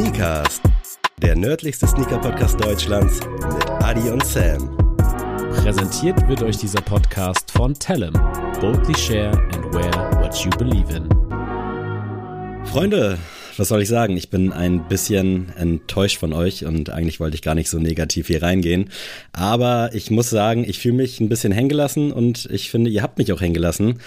Sneakers, der nördlichste Sneaker-Podcast Deutschlands mit Adi und Sam. Präsentiert wird euch dieser Podcast von Tellem. Boldly share and wear what you believe in. Freunde, was soll ich sagen? Ich bin ein bisschen enttäuscht von euch und eigentlich wollte ich gar nicht so negativ hier reingehen. Aber ich muss sagen, ich fühle mich ein bisschen hängen gelassen und ich finde, ihr habt mich auch hängen gelassen.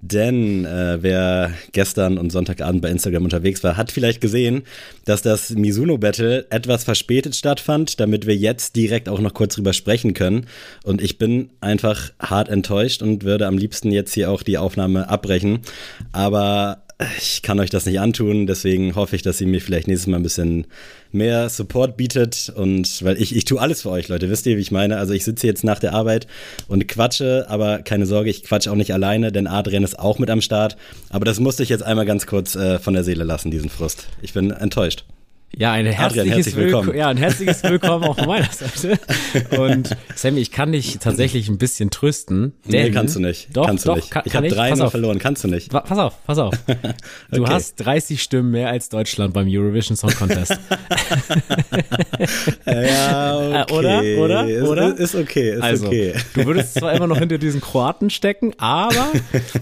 Denn äh, wer gestern und Sonntagabend bei Instagram unterwegs war, hat vielleicht gesehen, dass das Mizuno Battle etwas verspätet stattfand, damit wir jetzt direkt auch noch kurz drüber sprechen können. Und ich bin einfach hart enttäuscht und würde am liebsten jetzt hier auch die Aufnahme abbrechen. Aber ich kann euch das nicht antun, deswegen hoffe ich, dass ihr mir vielleicht nächstes Mal ein bisschen mehr Support bietet und weil ich, ich tue alles für euch, Leute, wisst ihr, wie ich meine? Also ich sitze jetzt nach der Arbeit und quatsche, aber keine Sorge, ich quatsche auch nicht alleine, denn Adrian ist auch mit am Start, aber das musste ich jetzt einmal ganz kurz äh, von der Seele lassen, diesen Frust. Ich bin enttäuscht. Ja, ein herzliches, herzlich willkommen. ja, ein herzliches Willkommen auch von meiner Seite. Und Sammy, ich kann dich tatsächlich ein bisschen trösten. Denn, nee, kannst du nicht. Doch, kannst doch, du nicht. Kann, ich habe ich? drei Pass mal auf. verloren, kannst du nicht. Pass auf, pass auf. Du Okay. hast 30 Stimmen mehr als Deutschland beim Eurovision Song Contest. Ja, Äh, oder? Oder? Ist, Oder? Ist okay, ist also, okay. du würdest zwar immer noch hinter diesen Kroaten stecken, aber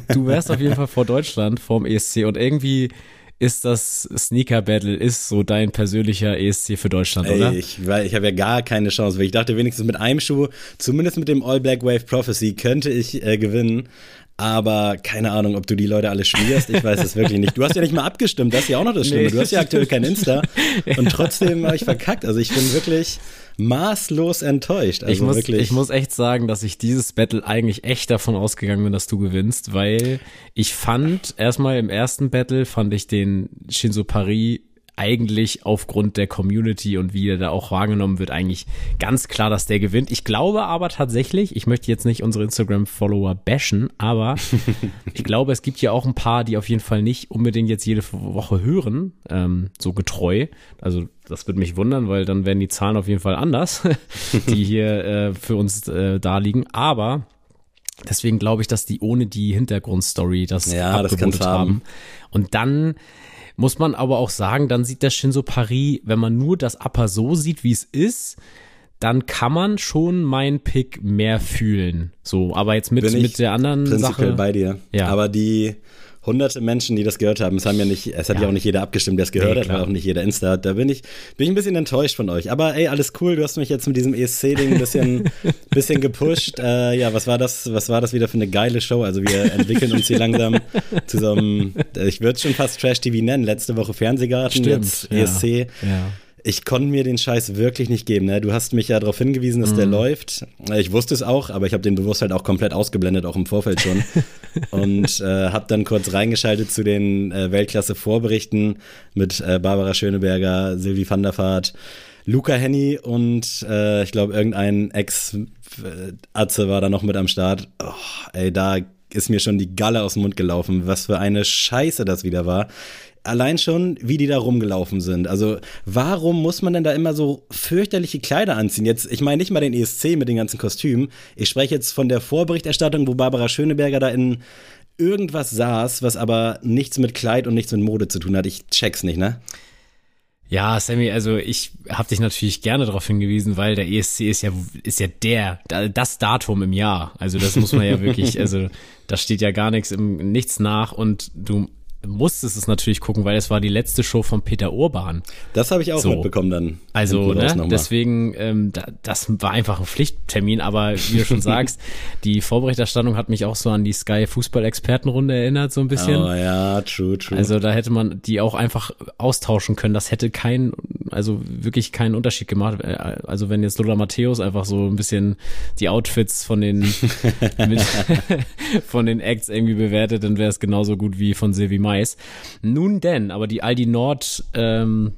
du wärst auf jeden Fall vor Deutschland, vorm ESC und irgendwie ist das Sneaker Battle ist so dein persönlicher ESC für Deutschland, oder? Ey, ich, weil ich habe ja gar keine Chance, weil ich dachte wenigstens mit einem Schuh, zumindest mit dem All Black Wave Prophecy, könnte ich äh, gewinnen. Aber keine Ahnung, ob du die Leute alle schmierst. Ich weiß es wirklich nicht. Du hast ja nicht mal abgestimmt, das ist ja auch noch das Schlimme. Nee. Du hast ja aktuell kein Insta. Und trotzdem habe ich verkackt. Also ich bin wirklich maßlos enttäuscht. Also ich, muss, wirklich. ich muss echt sagen, dass ich dieses Battle eigentlich echt davon ausgegangen bin, dass du gewinnst, weil ich fand, erstmal im ersten Battle fand ich den Shinzo Paris eigentlich aufgrund der Community und wie er da auch wahrgenommen wird, eigentlich ganz klar, dass der gewinnt. Ich glaube aber tatsächlich, ich möchte jetzt nicht unsere Instagram-Follower bashen, aber ich glaube, es gibt ja auch ein paar, die auf jeden Fall nicht unbedingt jetzt jede Woche hören, ähm, so getreu. Also das würde mich wundern, weil dann werden die Zahlen auf jeden Fall anders, die hier äh, für uns äh, da liegen. Aber deswegen glaube ich, dass die ohne die Hintergrundstory das Ja, das abgewotet kann's haben. haben. Und dann muss man aber auch sagen, dann sieht das Shinzo Paris, wenn man nur das Upper so sieht, wie es ist, dann kann man schon meinen Pick mehr fühlen. So, aber jetzt mit, mit der anderen prinzipiell Sache. bei dir. Ja. Aber die hunderte Menschen, die das gehört haben, es haben ja nicht, es hat ja, Ja. auch nicht jeder abgestimmt, der es gehört Nee, hat, weil auch nicht jeder Insta hat. Da bin ich, bin ich ein bisschen enttäuscht von euch. Aber ey, alles cool. Du hast mich jetzt mit diesem ESC-Ding ein bisschen, bisschen gepusht. Äh, ja, was war das, was war das wieder für eine geile Show? Also wir entwickeln uns hier langsam zu so einem, ich würde es schon fast Trash-TV nennen. Letzte Woche Fernsehgarten, Stimmt, jetzt ja. ESC. Ja. Ich konnte mir den Scheiß wirklich nicht geben. Ne? Du hast mich ja darauf hingewiesen, dass Mhm. der läuft. Ich wusste es auch, aber ich habe den bewusst halt auch komplett ausgeblendet, auch im Vorfeld schon. und äh, habe dann kurz reingeschaltet zu den äh, Weltklasse-Vorberichten mit äh, Barbara Schöneberger, Sylvie van der Vaart, Luca Henny und äh, ich glaube irgendein Ex-Atze war da noch mit am Start. Oh, ey, da ist mir schon die Galle aus dem Mund gelaufen. Was für eine Scheiße das wieder war allein schon, wie die da rumgelaufen sind. Also, warum muss man denn da immer so fürchterliche Kleider anziehen? Jetzt, ich meine nicht mal den ESC mit den ganzen Kostümen. Ich spreche jetzt von der Vorberichterstattung, wo Barbara Schöneberger da in irgendwas saß, was aber nichts mit Kleid und nichts mit Mode zu tun hat. Ich check's nicht, ne? Ja, Sammy, also ich habe dich natürlich gerne darauf hingewiesen, weil der ESC ist ja ist ja der das Datum im Jahr. Also das muss man ja wirklich, also da steht ja gar nichts im nichts nach und du musstest es natürlich gucken, weil es war die letzte Show von Peter Urban. Das habe ich auch So. mitbekommen dann. Also, ne, deswegen, ähm, da, das war einfach ein Pflichttermin, aber wie du schon sagst, die Vorberichterstattung hat mich auch so an die Sky Fußball-Expertenrunde erinnert, so ein bisschen. Oh ja, true, true. Also da hätte man die auch einfach austauschen können. Das hätte kein, also wirklich keinen Unterschied gemacht. Äh, Also wenn jetzt Lola Matthäus einfach so ein bisschen die Outfits von den mit, von den Acts irgendwie bewertet, dann wäre es genauso gut wie von Silvi Mais. Nun denn, aber die Aldi Nord ähm,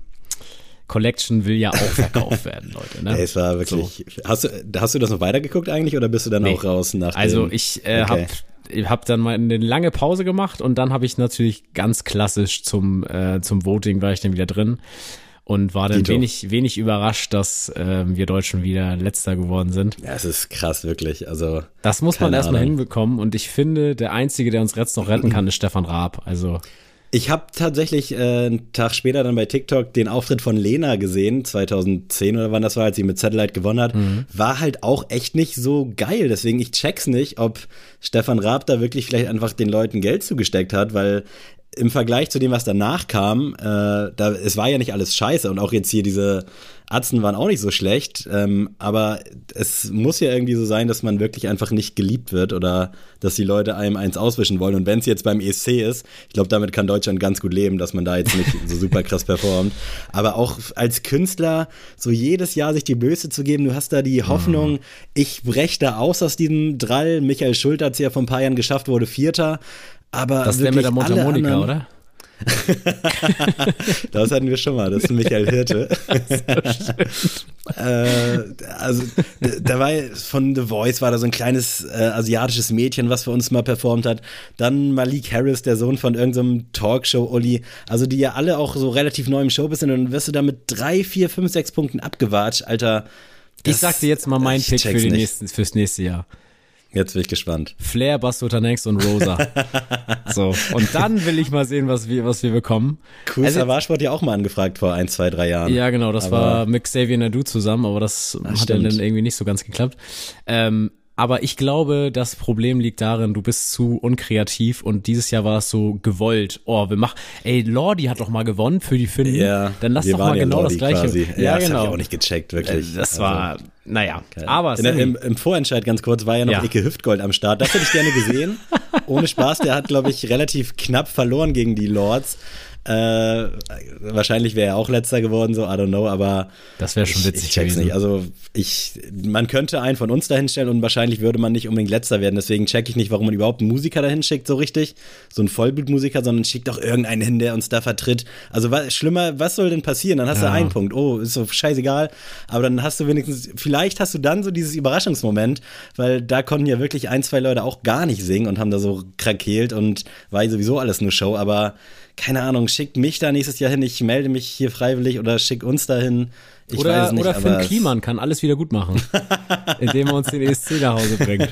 Collection will ja auch verkauft werden, Leute. Ne? Es war wirklich. Hast, du, hast du das noch weitergeguckt eigentlich oder bist du dann Nee. auch raus nach dem- Also ich äh, Okay. hab ich hab dann mal eine lange Pause gemacht und dann habe ich natürlich ganz klassisch zum äh, zum Voting war ich dann wieder drin und war dann Dito. wenig wenig überrascht, dass ähm, wir Deutschen wieder letzter geworden sind. Ja, es ist krass, wirklich. Also, Das muss man erstmal Ahnung. hinbekommen und ich finde, der einzige, der uns jetzt noch retten kann, ist Stefan Raab. Also Ich habe tatsächlich äh, einen Tag später dann bei TikTok den Auftritt von Lena gesehen, 2010 oder wann das war, als sie mit Satellite gewonnen hat. Mhm. War halt auch echt nicht so geil. Deswegen, ich check's nicht, ob Stefan Raab da wirklich vielleicht einfach den Leuten Geld zugesteckt hat, weil im Vergleich zu dem, was danach kam, äh, da, es war ja nicht alles scheiße und auch jetzt hier diese Atzen waren auch nicht so schlecht, ähm, aber es muss ja irgendwie so sein, dass man wirklich einfach nicht geliebt wird oder dass die Leute einem eins auswischen wollen. Und wenn es jetzt beim ESC ist, ich glaube, damit kann Deutschland ganz gut leben, dass man da jetzt nicht so super krass performt. Aber auch als Künstler so jedes Jahr sich die Blöße zu geben, du hast da die Hoffnung, mhm. ich breche da aus aus diesem Drall. Michael Schulter hat es ja vor ein paar Jahren geschafft, wurde Vierter. Aber das der mit der Mundharmonika, oder? das hatten wir schon mal, das ist Michael Hirte. äh, also, da war von The Voice war da so ein kleines äh, asiatisches Mädchen, was für uns mal performt hat. Dann Malik Harris, der Sohn von irgendeinem so Talkshow-Uli. Also, die ja alle auch so relativ neu im Showbiz sind. Und dann wirst du da mit drei, vier, fünf, sechs Punkten abgewatscht, Alter. Das, ich sag dir jetzt mal meinen Pick für die nächsten, fürs nächste Jahr. Jetzt bin ich gespannt. Flair, Bastotanex und Rosa. so. Und dann will ich mal sehen, was wir, was wir bekommen. Cool, also, Savage wurde ja auch mal angefragt vor ein, zwei, drei Jahren. Ja, genau. Das aber war mit Xavier Nadu zusammen, aber das Ach, hat stimmt. dann irgendwie nicht so ganz geklappt. Ähm, aber ich glaube, das Problem liegt darin, du bist zu unkreativ und dieses Jahr war es so gewollt. Oh, wir machen, ey, Lordi hat doch mal gewonnen für die Finnen. Ja, dann lass doch mal ja genau Lordi das gleiche. Quasi. Ja, ja das genau. Hab ich auch nicht gecheckt, wirklich. Äh, das also. war, naja, okay. aber der, im, im, Vorentscheid ganz kurz war ja noch ja. Icke Hüftgold am Start. Das hätte ich gerne gesehen. Ohne Spaß, der hat, glaube ich, relativ knapp verloren gegen die Lords. Äh, wahrscheinlich wäre er auch letzter geworden, so I don't know, aber das wäre schon witzig ich, ich check's gewesen. nicht. Also ich, man könnte einen von uns dahinstellen und wahrscheinlich würde man nicht unbedingt letzter werden. Deswegen check ich nicht, warum man überhaupt einen Musiker dahin schickt, so richtig, so einen Vollblutmusiker, sondern schickt doch irgendeinen hin, der uns da vertritt. Also was, schlimmer, was soll denn passieren? Dann hast ja. du einen Punkt. Oh, ist so scheißegal. Aber dann hast du wenigstens, vielleicht hast du dann so dieses Überraschungsmoment, weil da konnten ja wirklich ein, zwei Leute auch gar nicht singen und haben da so krakeelt und war sowieso alles nur Show. Aber keine Ahnung, schickt mich da nächstes Jahr hin, ich melde mich hier freiwillig oder schick uns dahin. Ich oder, weiß nicht, oder Finn Kliman kann alles wieder gut machen, indem er uns den ESC nach Hause bringt.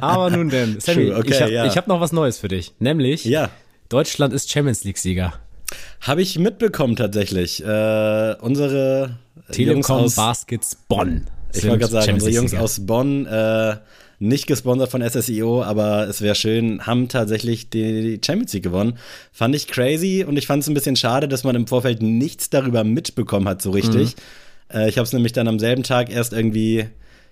Aber nun denn, Sammy, okay, ich habe ja. hab noch was Neues für dich. Nämlich, ja. Deutschland ist Champions League-Sieger. Habe ich mitbekommen tatsächlich. Äh, unsere Telekom Jungs aus, Baskets Bonn. Ich wollte gerade sagen, unsere Jungs aus Bonn äh, nicht gesponsert von SSIO, aber es wäre schön, haben tatsächlich die Champions League gewonnen. Fand ich crazy und ich fand es ein bisschen schade, dass man im Vorfeld nichts darüber mitbekommen hat, so richtig. Mhm. Äh, ich habe es nämlich dann am selben Tag erst irgendwie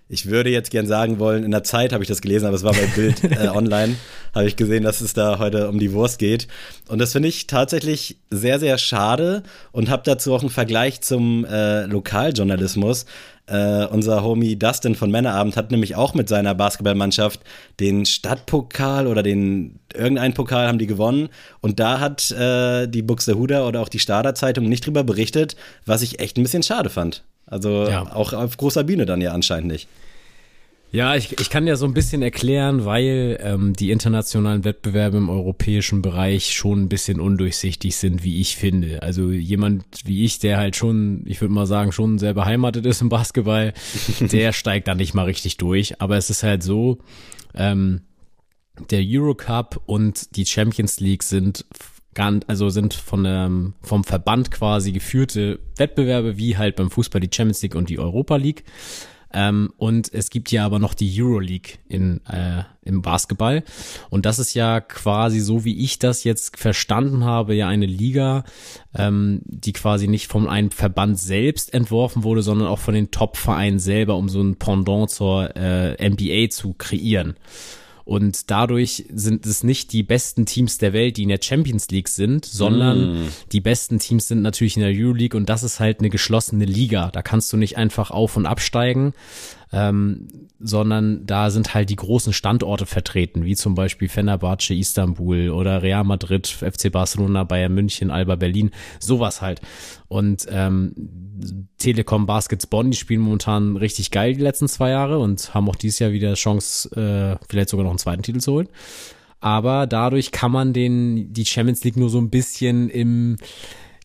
ich würde jetzt gern sagen wollen, in der Zeit habe ich das gelesen, aber es war bei Bild äh, online, habe ich gesehen, dass es da heute um die Wurst geht. Und das finde ich tatsächlich sehr, sehr schade und habe dazu auch einen Vergleich zum äh, Lokaljournalismus. Äh, unser Homie Dustin von Männerabend hat nämlich auch mit seiner Basketballmannschaft den Stadtpokal oder den irgendeinen Pokal haben die gewonnen und da hat äh, die Buxtehuder oder auch die Stader Zeitung nicht drüber berichtet, was ich echt ein bisschen schade fand. Also ja. auch auf großer Bühne dann ja anscheinend nicht. Ja, ich, ich kann ja so ein bisschen erklären, weil ähm, die internationalen Wettbewerbe im europäischen Bereich schon ein bisschen undurchsichtig sind, wie ich finde. Also jemand wie ich, der halt schon, ich würde mal sagen, schon sehr beheimatet ist im Basketball, der steigt da nicht mal richtig durch. Aber es ist halt so, ähm, der Eurocup und die Champions League sind also sind von ähm, vom Verband quasi geführte Wettbewerbe, wie halt beim Fußball die Champions League und die Europa League. Ähm, und es gibt ja aber noch die Euroleague in, äh, im Basketball. Und das ist ja quasi so, wie ich das jetzt verstanden habe, ja eine Liga, ähm, die quasi nicht von einem Verband selbst entworfen wurde, sondern auch von den Top-Vereinen selber, um so ein Pendant zur äh, NBA zu kreieren. Und dadurch sind es nicht die besten Teams der Welt, die in der Champions League sind, sondern mm. die besten Teams sind natürlich in der Euroleague und das ist halt eine geschlossene Liga. Da kannst du nicht einfach auf und absteigen, ähm, sondern da sind halt die großen Standorte vertreten, wie zum Beispiel Fenerbahce, Istanbul oder Real Madrid, FC Barcelona, Bayern München, Alba Berlin, sowas halt. Und ähm, Telekom Baskets Bonn, die spielen momentan richtig geil die letzten zwei Jahre und haben auch dieses Jahr wieder Chance, äh, vielleicht sogar noch einen zweiten Titel zu holen. Aber dadurch kann man den, die Champions League nur so ein bisschen im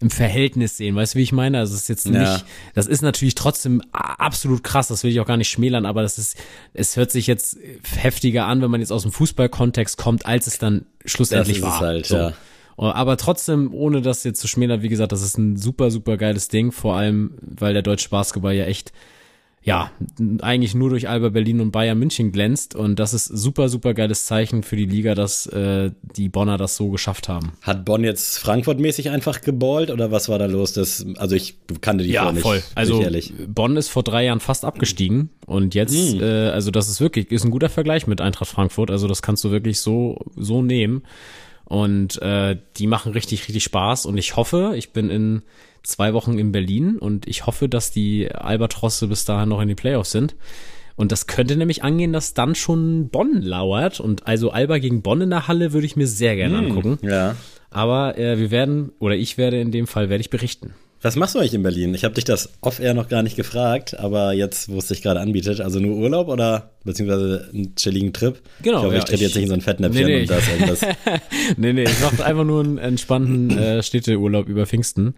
im Verhältnis sehen. Weißt du, wie ich meine? Also es ist jetzt nicht, ja. das ist natürlich trotzdem absolut krass, das will ich auch gar nicht schmälern, aber das ist, es hört sich jetzt heftiger an, wenn man jetzt aus dem Fußballkontext kommt, als es dann schlussendlich war. Halt, so. ja. Aber trotzdem, ohne das jetzt zu schmälern, wie gesagt, das ist ein super, super geiles Ding, vor allem, weil der deutsche Basketball ja echt ja, eigentlich nur durch Alba Berlin und Bayern München glänzt. Und das ist super, super geiles Zeichen für die Liga, dass äh, die Bonner das so geschafft haben. Hat Bonn jetzt Frankfurt-mäßig einfach geballt oder was war da los? Das, also ich kannte die ja, nicht. voll. Also Bonn ist vor drei Jahren fast abgestiegen und jetzt, hm. äh, also das ist wirklich, ist ein guter Vergleich mit Eintracht Frankfurt. Also das kannst du wirklich so, so nehmen. Und äh, die machen richtig, richtig Spaß. Und ich hoffe, ich bin in zwei Wochen in Berlin und ich hoffe, dass die Albatrosse bis dahin noch in den Playoffs sind. Und das könnte nämlich angehen, dass dann schon Bonn lauert. Und also Alba gegen Bonn in der Halle würde ich mir sehr gerne hm, angucken. Ja. Aber äh, wir werden, oder ich werde in dem Fall, werde ich berichten. Was machst du eigentlich in Berlin? Ich habe dich das off-air noch gar nicht gefragt, aber jetzt, wo es sich gerade anbietet, also nur Urlaub oder beziehungsweise einen chilligen Trip? Genau. Ich hoffe, ja, ich trete jetzt nicht in so ein Fettnäpfchen nee, nee. und das irgendwas. nee, nee, ich mache einfach nur einen entspannten äh, Städteurlaub über Pfingsten.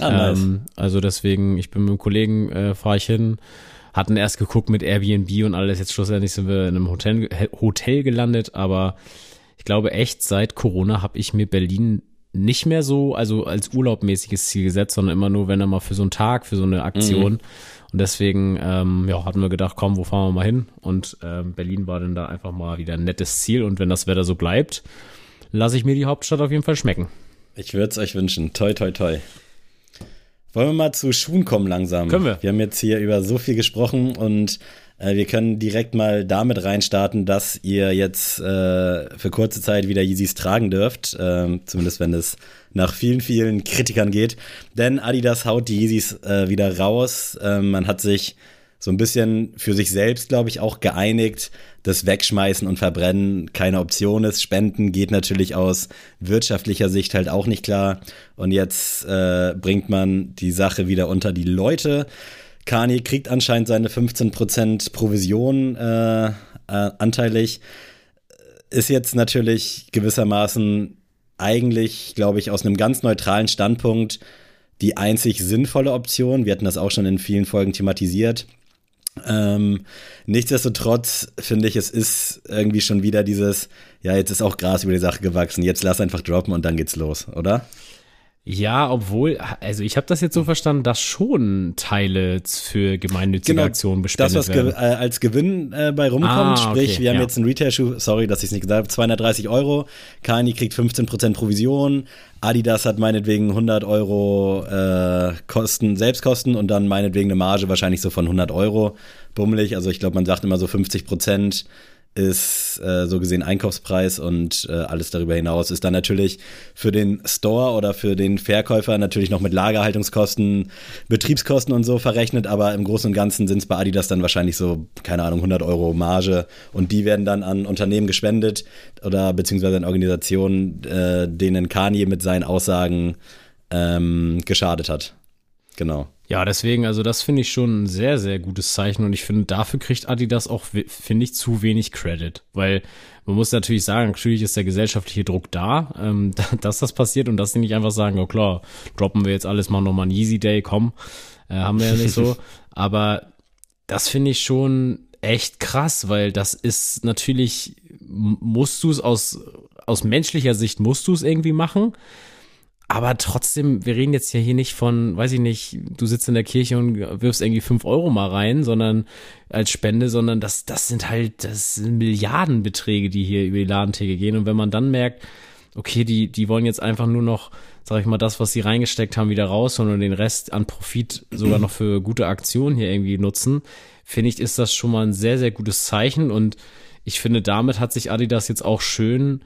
Ah, nice. Ähm, also deswegen, ich bin mit einem Kollegen, äh, fahre ich hin, hatten erst geguckt mit Airbnb und alles, jetzt schlussendlich sind wir in einem Hotel, Hotel gelandet, aber ich glaube echt, seit Corona habe ich mir Berlin nicht mehr so, also als urlaubmäßiges Ziel gesetzt, sondern immer nur, wenn er mal für so einen Tag, für so eine Aktion. Mhm. Und deswegen, ähm, ja, hatten wir gedacht, komm, wo fahren wir mal hin? Und ähm, Berlin war dann da einfach mal wieder ein nettes Ziel. Und wenn das Wetter so bleibt, lasse ich mir die Hauptstadt auf jeden Fall schmecken. Ich würde es euch wünschen. Toi, toi, toi. Wollen wir mal zu Schuhen kommen langsam? Können wir. Wir haben jetzt hier über so viel gesprochen und äh, wir können direkt mal damit reinstarten, dass ihr jetzt äh, für kurze Zeit wieder Yeezys tragen dürft. Äh, zumindest wenn es nach vielen, vielen Kritikern geht. Denn Adidas haut die Yeezys äh, wieder raus. Ähm, man hat sich so ein bisschen für sich selbst, glaube ich, auch geeinigt, dass Wegschmeißen und Verbrennen keine Option ist. Spenden geht natürlich aus wirtschaftlicher Sicht halt auch nicht klar. Und jetzt äh, bringt man die Sache wieder unter die Leute. Kanye kriegt anscheinend seine 15% Provision äh, äh, anteilig. Ist jetzt natürlich gewissermaßen eigentlich, glaube ich, aus einem ganz neutralen Standpunkt die einzig sinnvolle Option. Wir hatten das auch schon in vielen Folgen thematisiert. Ähm, nichtsdestotrotz finde ich, es ist irgendwie schon wieder dieses, ja, jetzt ist auch Gras über die Sache gewachsen, jetzt lass einfach droppen und dann geht's los, oder? Ja, obwohl, also ich habe das jetzt so verstanden, dass schon Teile für gemeinnützige genau, Aktionen bespendet das, was werden. Ge äh, als Gewinn äh, bei rumkommt, ah, sprich, wir haben ja. jetzt einen Retail-Schuh, sorry, dass ich es nicht gesagt habe, 230 Euro, Kani kriegt 15% Provision, Adidas hat meinetwegen 100 Euro äh, Kosten, Selbstkosten und dann meinetwegen eine Marge wahrscheinlich so von 100 Euro, bummelig, also ich glaube, man sagt immer so 50 Prozent ist äh, so gesehen Einkaufspreis und äh, alles darüber hinaus ist dann natürlich für den Store oder für den Verkäufer natürlich noch mit Lagerhaltungskosten, Betriebskosten und so verrechnet, aber im Großen und Ganzen sind es bei Adidas dann wahrscheinlich so, keine Ahnung, 100 Euro Marge und die werden dann an Unternehmen gespendet oder beziehungsweise an Organisationen, äh, denen Kanye mit seinen Aussagen ähm, geschadet hat. Genau. Ja, deswegen, also das finde ich schon ein sehr, sehr gutes Zeichen und ich finde, dafür kriegt Adidas auch, finde ich, zu wenig Credit, weil man muss natürlich sagen, natürlich ist der gesellschaftliche Druck da, ähm, dass das passiert und dass sie nicht einfach sagen, oh klar, droppen wir jetzt alles mal nochmal einen Easy Day, komm, äh, haben wir ja nicht so, aber das finde ich schon echt krass, weil das ist natürlich, musst du es aus, aus menschlicher Sicht musst du es irgendwie machen, aber trotzdem, wir reden jetzt ja hier nicht von, weiß ich nicht, du sitzt in der Kirche und wirfst irgendwie fünf Euro mal rein, sondern als Spende, sondern das, das sind halt, das sind Milliardenbeträge, die hier über die Ladentheke gehen. Und wenn man dann merkt, okay, die, die wollen jetzt einfach nur noch, sag ich mal, das, was sie reingesteckt haben, wieder rausholen und den Rest an Profit sogar noch für gute Aktionen hier irgendwie nutzen, finde ich, ist das schon mal ein sehr, sehr gutes Zeichen. Und ich finde, damit hat sich Adidas jetzt auch schön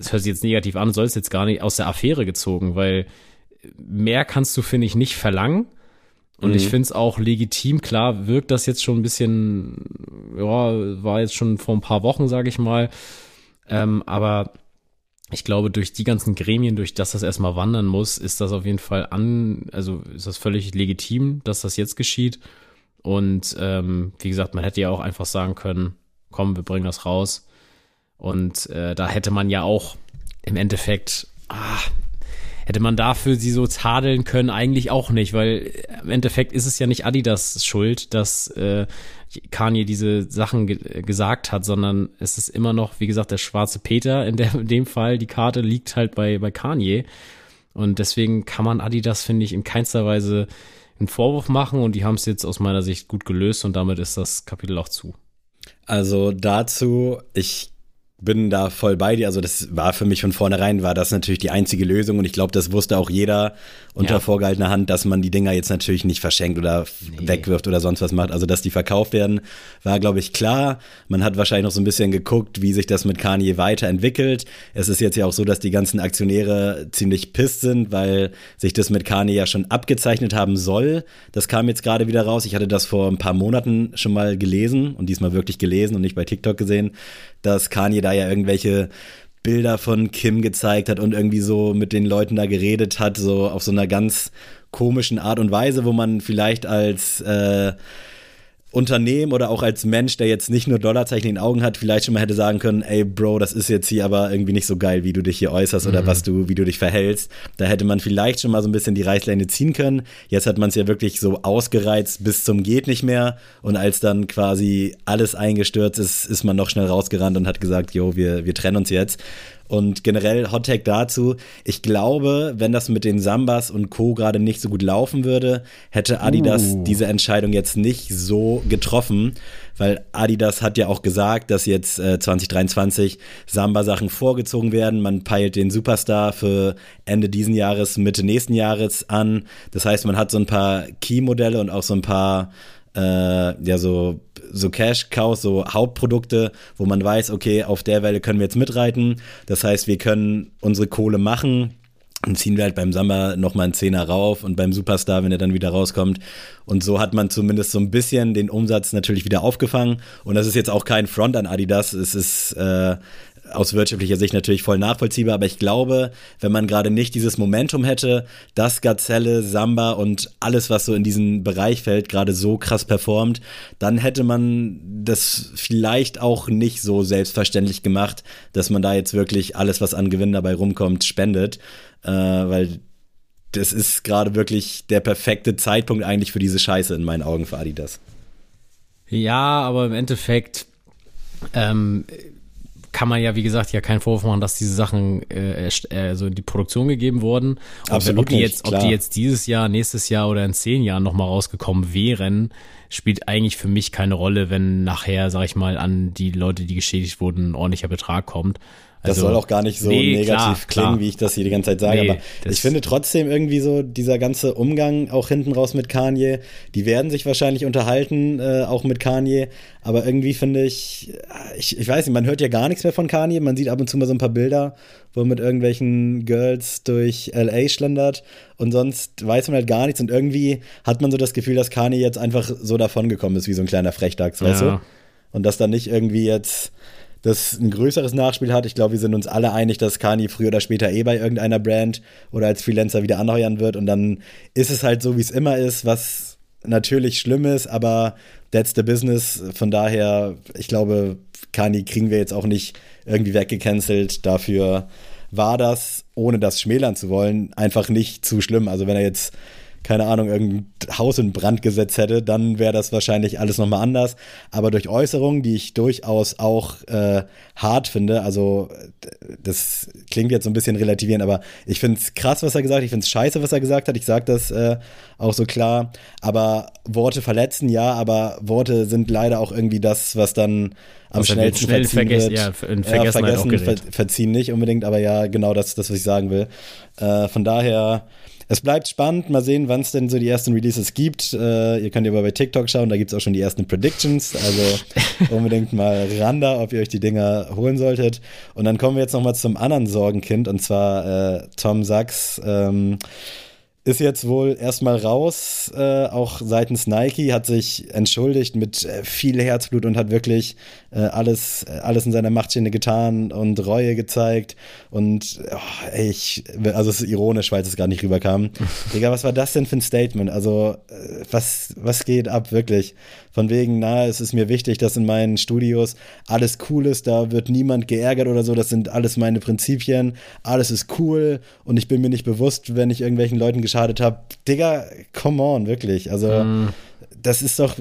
das hört sich jetzt negativ an, soll es jetzt gar nicht aus der Affäre gezogen, weil mehr kannst du, finde ich, nicht verlangen. Und mhm. ich finde es auch legitim, klar, wirkt das jetzt schon ein bisschen, ja, war jetzt schon vor ein paar Wochen, sage ich mal. Ähm, aber ich glaube, durch die ganzen Gremien, durch das das erstmal wandern muss, ist das auf jeden Fall an, also ist das völlig legitim, dass das jetzt geschieht. Und ähm, wie gesagt, man hätte ja auch einfach sagen können, komm, wir bringen das raus. Und äh, da hätte man ja auch im Endeffekt, ah, hätte man dafür sie so tadeln können? Eigentlich auch nicht, weil im Endeffekt ist es ja nicht Adidas Schuld, dass äh, Kanye diese Sachen ge gesagt hat, sondern es ist immer noch, wie gesagt, der schwarze Peter in, der, in dem Fall. Die Karte liegt halt bei, bei Kanye. Und deswegen kann man Adidas, finde ich, in keinster Weise einen Vorwurf machen und die haben es jetzt aus meiner Sicht gut gelöst und damit ist das Kapitel auch zu. Also dazu, ich bin da voll bei dir. Also das war für mich von vornherein, war das natürlich die einzige Lösung und ich glaube, das wusste auch jeder unter ja. vorgehaltener Hand, dass man die Dinger jetzt natürlich nicht verschenkt oder nee. wegwirft oder sonst was macht. Also dass die verkauft werden, war glaube ich klar. Man hat wahrscheinlich noch so ein bisschen geguckt, wie sich das mit Kanye weiterentwickelt. Es ist jetzt ja auch so, dass die ganzen Aktionäre ziemlich pisst sind, weil sich das mit Kanye ja schon abgezeichnet haben soll. Das kam jetzt gerade wieder raus. Ich hatte das vor ein paar Monaten schon mal gelesen und diesmal wirklich gelesen und nicht bei TikTok gesehen, dass Kanye da ja irgendwelche Bilder von Kim gezeigt hat und irgendwie so mit den Leuten da geredet hat, so auf so einer ganz komischen Art und Weise, wo man vielleicht als äh, Unternehmen oder auch als Mensch, der jetzt nicht nur Dollarzeichen in den Augen hat, vielleicht schon mal hätte sagen können, ey Bro, das ist jetzt hier aber irgendwie nicht so geil, wie du dich hier äußerst mhm. oder was du, wie du dich verhältst. Da hätte man vielleicht schon mal so ein bisschen die Reißleine ziehen können. Jetzt hat man es ja wirklich so ausgereizt bis zum geht nicht mehr und als dann quasi alles eingestürzt ist, ist man noch schnell rausgerannt und hat gesagt, jo, wir, wir trennen uns jetzt. Und generell Hot Tag dazu, ich glaube, wenn das mit den Sambas und Co. gerade nicht so gut laufen würde, hätte Adidas uh. diese Entscheidung jetzt nicht so getroffen, weil Adidas hat ja auch gesagt, dass jetzt äh, 2023 Samba-Sachen vorgezogen werden. Man peilt den Superstar für Ende diesen Jahres, Mitte nächsten Jahres an. Das heißt, man hat so ein paar Key-Modelle und auch so ein paar äh, ja so so Cash Cows, so Hauptprodukte, wo man weiß, okay, auf der Welle können wir jetzt mitreiten. Das heißt, wir können unsere Kohle machen. Und ziehen wir halt beim Samba nochmal einen Zehner rauf und beim Superstar, wenn er dann wieder rauskommt. Und so hat man zumindest so ein bisschen den Umsatz natürlich wieder aufgefangen. Und das ist jetzt auch kein Front an Adidas. Es ist äh, aus wirtschaftlicher Sicht natürlich voll nachvollziehbar, aber ich glaube, wenn man gerade nicht dieses Momentum hätte, dass Gazelle, Samba und alles, was so in diesen Bereich fällt, gerade so krass performt, dann hätte man das vielleicht auch nicht so selbstverständlich gemacht, dass man da jetzt wirklich alles, was an Gewinn dabei rumkommt, spendet, äh, weil das ist gerade wirklich der perfekte Zeitpunkt eigentlich für diese Scheiße in meinen Augen für Adidas. Ja, aber im Endeffekt ähm, kann man ja, wie gesagt, ja keinen Vorwurf machen, dass diese Sachen äh, also in die Produktion gegeben wurden. Und Absolut ob die jetzt, nicht, ob die jetzt dieses Jahr, nächstes Jahr oder in zehn Jahren nochmal rausgekommen wären, spielt eigentlich für mich keine Rolle, wenn nachher, sag ich mal, an die Leute, die geschädigt wurden, ein ordentlicher Betrag kommt. Das also, soll auch gar nicht so nee, negativ klar, klingen, klar. wie ich das hier die ganze Zeit sage. Nee, aber ich finde trotzdem irgendwie so dieser ganze Umgang auch hinten raus mit Kanye, die werden sich wahrscheinlich unterhalten, äh, auch mit Kanye. Aber irgendwie finde ich, ich, ich weiß nicht, man hört ja gar nichts mehr von Kanye. Man sieht ab und zu mal so ein paar Bilder, wo er mit irgendwelchen Girls durch LA schlendert. Und sonst weiß man halt gar nichts. Und irgendwie hat man so das Gefühl, dass Kanye jetzt einfach so davongekommen ist, wie so ein kleiner Frechdachs, weißt ja. du? Und dass da nicht irgendwie jetzt das ein größeres Nachspiel hat. Ich glaube, wir sind uns alle einig, dass Kanye früher oder später eh bei irgendeiner Brand oder als Freelancer wieder anheuern wird. Und dann ist es halt so, wie es immer ist, was natürlich schlimm ist, aber that's the business. Von daher, ich glaube, Kanye kriegen wir jetzt auch nicht irgendwie weggecancelt. Dafür war das, ohne das schmälern zu wollen, einfach nicht zu schlimm. Also wenn er jetzt keine Ahnung, irgendein Haus in Brand gesetzt hätte, dann wäre das wahrscheinlich alles nochmal anders. Aber durch Äußerungen, die ich durchaus auch äh, hart finde, also das klingt jetzt so ein bisschen relativierend, aber ich finde es krass, was er gesagt hat, ich finde es scheiße, was er gesagt hat, ich sage das äh, auch so klar, aber Worte verletzen, ja, aber Worte sind leider auch irgendwie das, was dann am was schnellsten schnell wird. Ja, in ja, vergessen, ver verziehen nicht unbedingt, aber ja, genau das, das was ich sagen will. Äh, von daher es bleibt spannend. Mal sehen, wann es denn so die ersten Releases gibt. Äh, ihr könnt ja mal bei TikTok schauen, da gibt es auch schon die ersten Predictions. Also unbedingt mal ran da, ob ihr euch die Dinger holen solltet. Und dann kommen wir jetzt nochmal zum anderen Sorgenkind, und zwar äh, Tom Sachs. Ähm, ist jetzt wohl erstmal raus, äh, auch seitens Nike, hat sich entschuldigt mit äh, viel Herzblut und hat wirklich äh, alles, äh, alles in seiner Machtstehende getan und Reue gezeigt. Und oh, ey, ich, also es ist ironisch, weil es gar nicht rüberkam. Digga, was war das denn für ein Statement? Also, äh, was, was geht ab, wirklich? Von wegen, na, es ist mir wichtig, dass in meinen Studios alles cool ist, da wird niemand geärgert oder so, das sind alles meine Prinzipien, alles ist cool und ich bin mir nicht bewusst, wenn ich irgendwelchen Leuten geschadet habe. Digga, come on, wirklich. Also. Mm das ist doch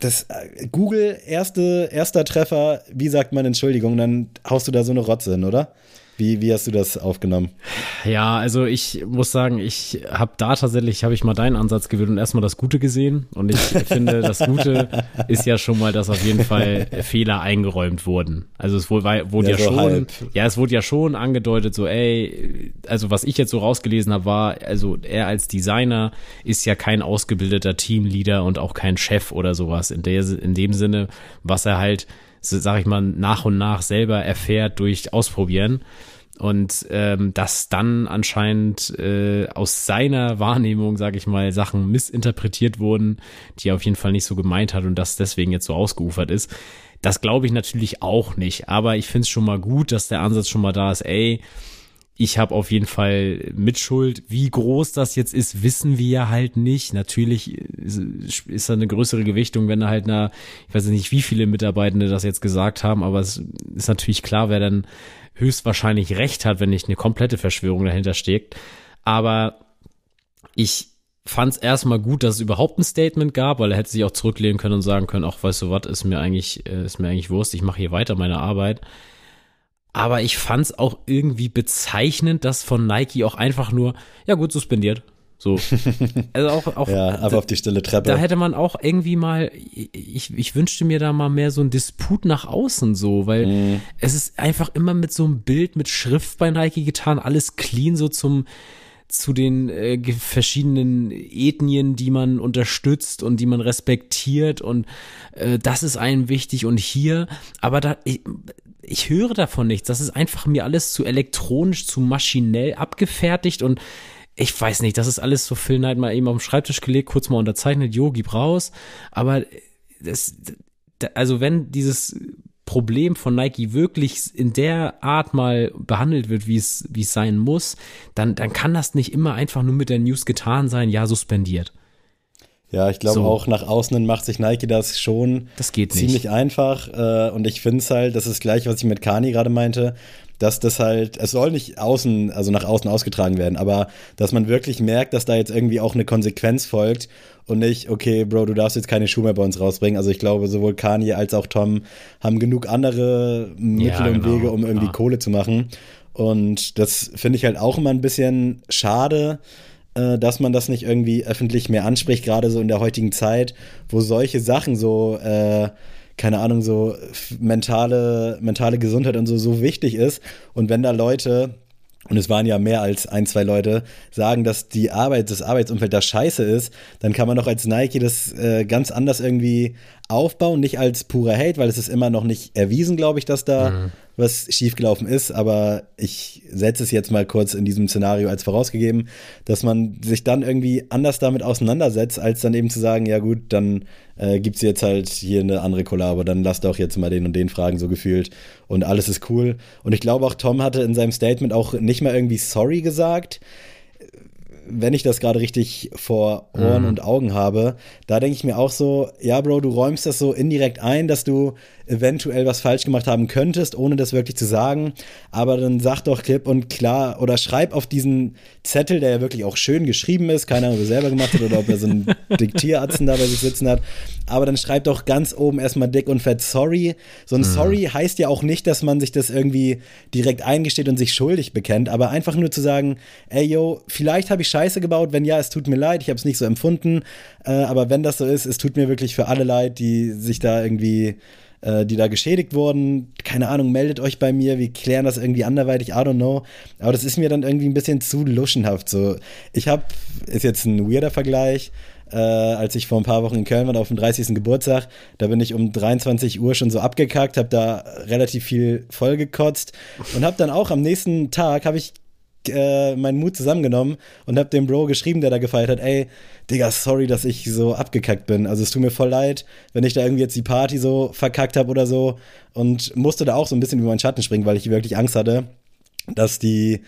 das Google erste erster Treffer, wie sagt man Entschuldigung, dann haust du da so eine Rotze hin, oder? Wie, wie hast du das aufgenommen? Ja, also ich muss sagen, ich habe da tatsächlich, habe ich mal deinen Ansatz gewählt und erstmal das Gute gesehen. Und ich finde, das Gute ist ja schon mal, dass auf jeden Fall Fehler eingeräumt wurden. Also es wurde, wurde ja, ja so schon, halb. ja, es wurde ja schon angedeutet, so, ey, also was ich jetzt so rausgelesen habe, war, also er als Designer ist ja kein ausgebildeter Teamleader und auch kein Chef oder sowas. In, der, in dem Sinne, was er halt sag ich mal, nach und nach selber erfährt durch Ausprobieren und ähm, dass dann anscheinend äh, aus seiner Wahrnehmung, sage ich mal, Sachen missinterpretiert wurden, die er auf jeden Fall nicht so gemeint hat und das deswegen jetzt so ausgeufert ist. Das glaube ich natürlich auch nicht, aber ich finde es schon mal gut, dass der Ansatz schon mal da ist, ey, ich habe auf jeden Fall Mitschuld. Wie groß das jetzt ist, wissen wir halt nicht. Natürlich ist da eine größere Gewichtung, wenn da halt eine, ich weiß nicht, wie viele Mitarbeitende das jetzt gesagt haben, aber es ist natürlich klar, wer dann höchstwahrscheinlich recht hat, wenn nicht eine komplette Verschwörung dahinter steckt. Aber ich fand es erstmal gut, dass es überhaupt ein Statement gab, weil er hätte sich auch zurücklehnen können und sagen können, ach, weißt du was, ist mir eigentlich, äh, ist mir eigentlich Wurst, ich mache hier weiter meine Arbeit. Aber ich fand es auch irgendwie bezeichnend, dass von Nike auch einfach nur, ja gut, suspendiert. So. Also auch, auch ja, aber da, auf die stille Treppe. Da hätte man auch irgendwie mal, ich, ich wünschte mir da mal mehr so ein Disput nach außen so, weil mm. es ist einfach immer mit so einem Bild mit Schrift bei Nike getan, alles clean so zum, zu den äh, verschiedenen Ethnien, die man unterstützt und die man respektiert und äh, das ist einem wichtig und hier, aber da ich, ich höre davon nichts. Das ist einfach mir alles zu elektronisch, zu maschinell abgefertigt und ich weiß nicht, das ist alles so Phil Knight mal eben auf den Schreibtisch gelegt, kurz mal unterzeichnet, jo, gib raus. Aber das, also wenn dieses Problem von Nike wirklich in der Art mal behandelt wird, wie es, wie es sein muss, dann, dann kann das nicht immer einfach nur mit der News getan sein, ja, suspendiert. Ja, ich glaube so. auch nach außen macht sich Nike das schon das ziemlich einfach. Äh, und ich finde es halt, das ist gleich, was ich mit Kani gerade meinte, dass das halt, es soll nicht außen, also nach außen ausgetragen werden, aber dass man wirklich merkt, dass da jetzt irgendwie auch eine Konsequenz folgt und nicht, okay, Bro, du darfst jetzt keine Schuhe mehr bei uns rausbringen. Also ich glaube, sowohl Kani als auch Tom haben genug andere Mittel ja, genau, und Wege, um irgendwie ja. Kohle zu machen. Und das finde ich halt auch immer ein bisschen schade dass man das nicht irgendwie öffentlich mehr anspricht, gerade so in der heutigen Zeit, wo solche Sachen so, äh, keine Ahnung, so mentale, mentale Gesundheit und so, so wichtig ist. Und wenn da Leute, und es waren ja mehr als ein, zwei Leute, sagen, dass die Arbeit, das Arbeitsumfeld da scheiße ist, dann kann man doch als Nike das äh, ganz anders irgendwie aufbauen, nicht als purer Hate, weil es ist immer noch nicht erwiesen, glaube ich, dass da mhm. Was schiefgelaufen ist, aber ich setze es jetzt mal kurz in diesem Szenario als vorausgegeben, dass man sich dann irgendwie anders damit auseinandersetzt, als dann eben zu sagen, ja gut, dann äh, gibt es jetzt halt hier eine andere Kollabo, dann lass doch jetzt mal den und den fragen, so gefühlt und alles ist cool. Und ich glaube auch Tom hatte in seinem Statement auch nicht mal irgendwie sorry gesagt, wenn ich das gerade richtig vor Ohren mhm. und Augen habe, da denke ich mir auch so, ja, Bro, du räumst das so indirekt ein, dass du eventuell was falsch gemacht haben könntest, ohne das wirklich zu sagen. Aber dann sag doch klipp und klar oder schreib auf diesen Zettel, der ja wirklich auch schön geschrieben ist, keine Ahnung, ob er selber gemacht hat oder ob er so einen Diktieratzen da bei sich sitzen hat. Aber dann schreib doch ganz oben erstmal dick und fett sorry. So ein mhm. Sorry heißt ja auch nicht, dass man sich das irgendwie direkt eingesteht und sich schuldig bekennt, aber einfach nur zu sagen, ey yo, vielleicht habe ich Scheiße gebaut, wenn ja, es tut mir leid, ich habe es nicht so empfunden, äh, aber wenn das so ist, es tut mir wirklich für alle leid, die sich da irgendwie äh, die da geschädigt wurden. Keine Ahnung, meldet euch bei mir, wir klären das irgendwie anderweitig, I don't know. Aber das ist mir dann irgendwie ein bisschen zu luschenhaft. So, ich habe, ist jetzt ein weirder Vergleich, äh, als ich vor ein paar Wochen in Köln war auf dem 30. Geburtstag, da bin ich um 23 Uhr schon so abgekackt, habe da relativ viel vollgekotzt und habe dann auch am nächsten Tag, habe ich äh, meinen Mut zusammengenommen und habe dem Bro geschrieben, der da gefeiert hat, ey, Digga, sorry, dass ich so abgekackt bin. Also es tut mir voll leid, wenn ich da irgendwie jetzt die Party so verkackt habe oder so und musste da auch so ein bisschen über meinen Schatten springen, weil ich wirklich Angst hatte, dass die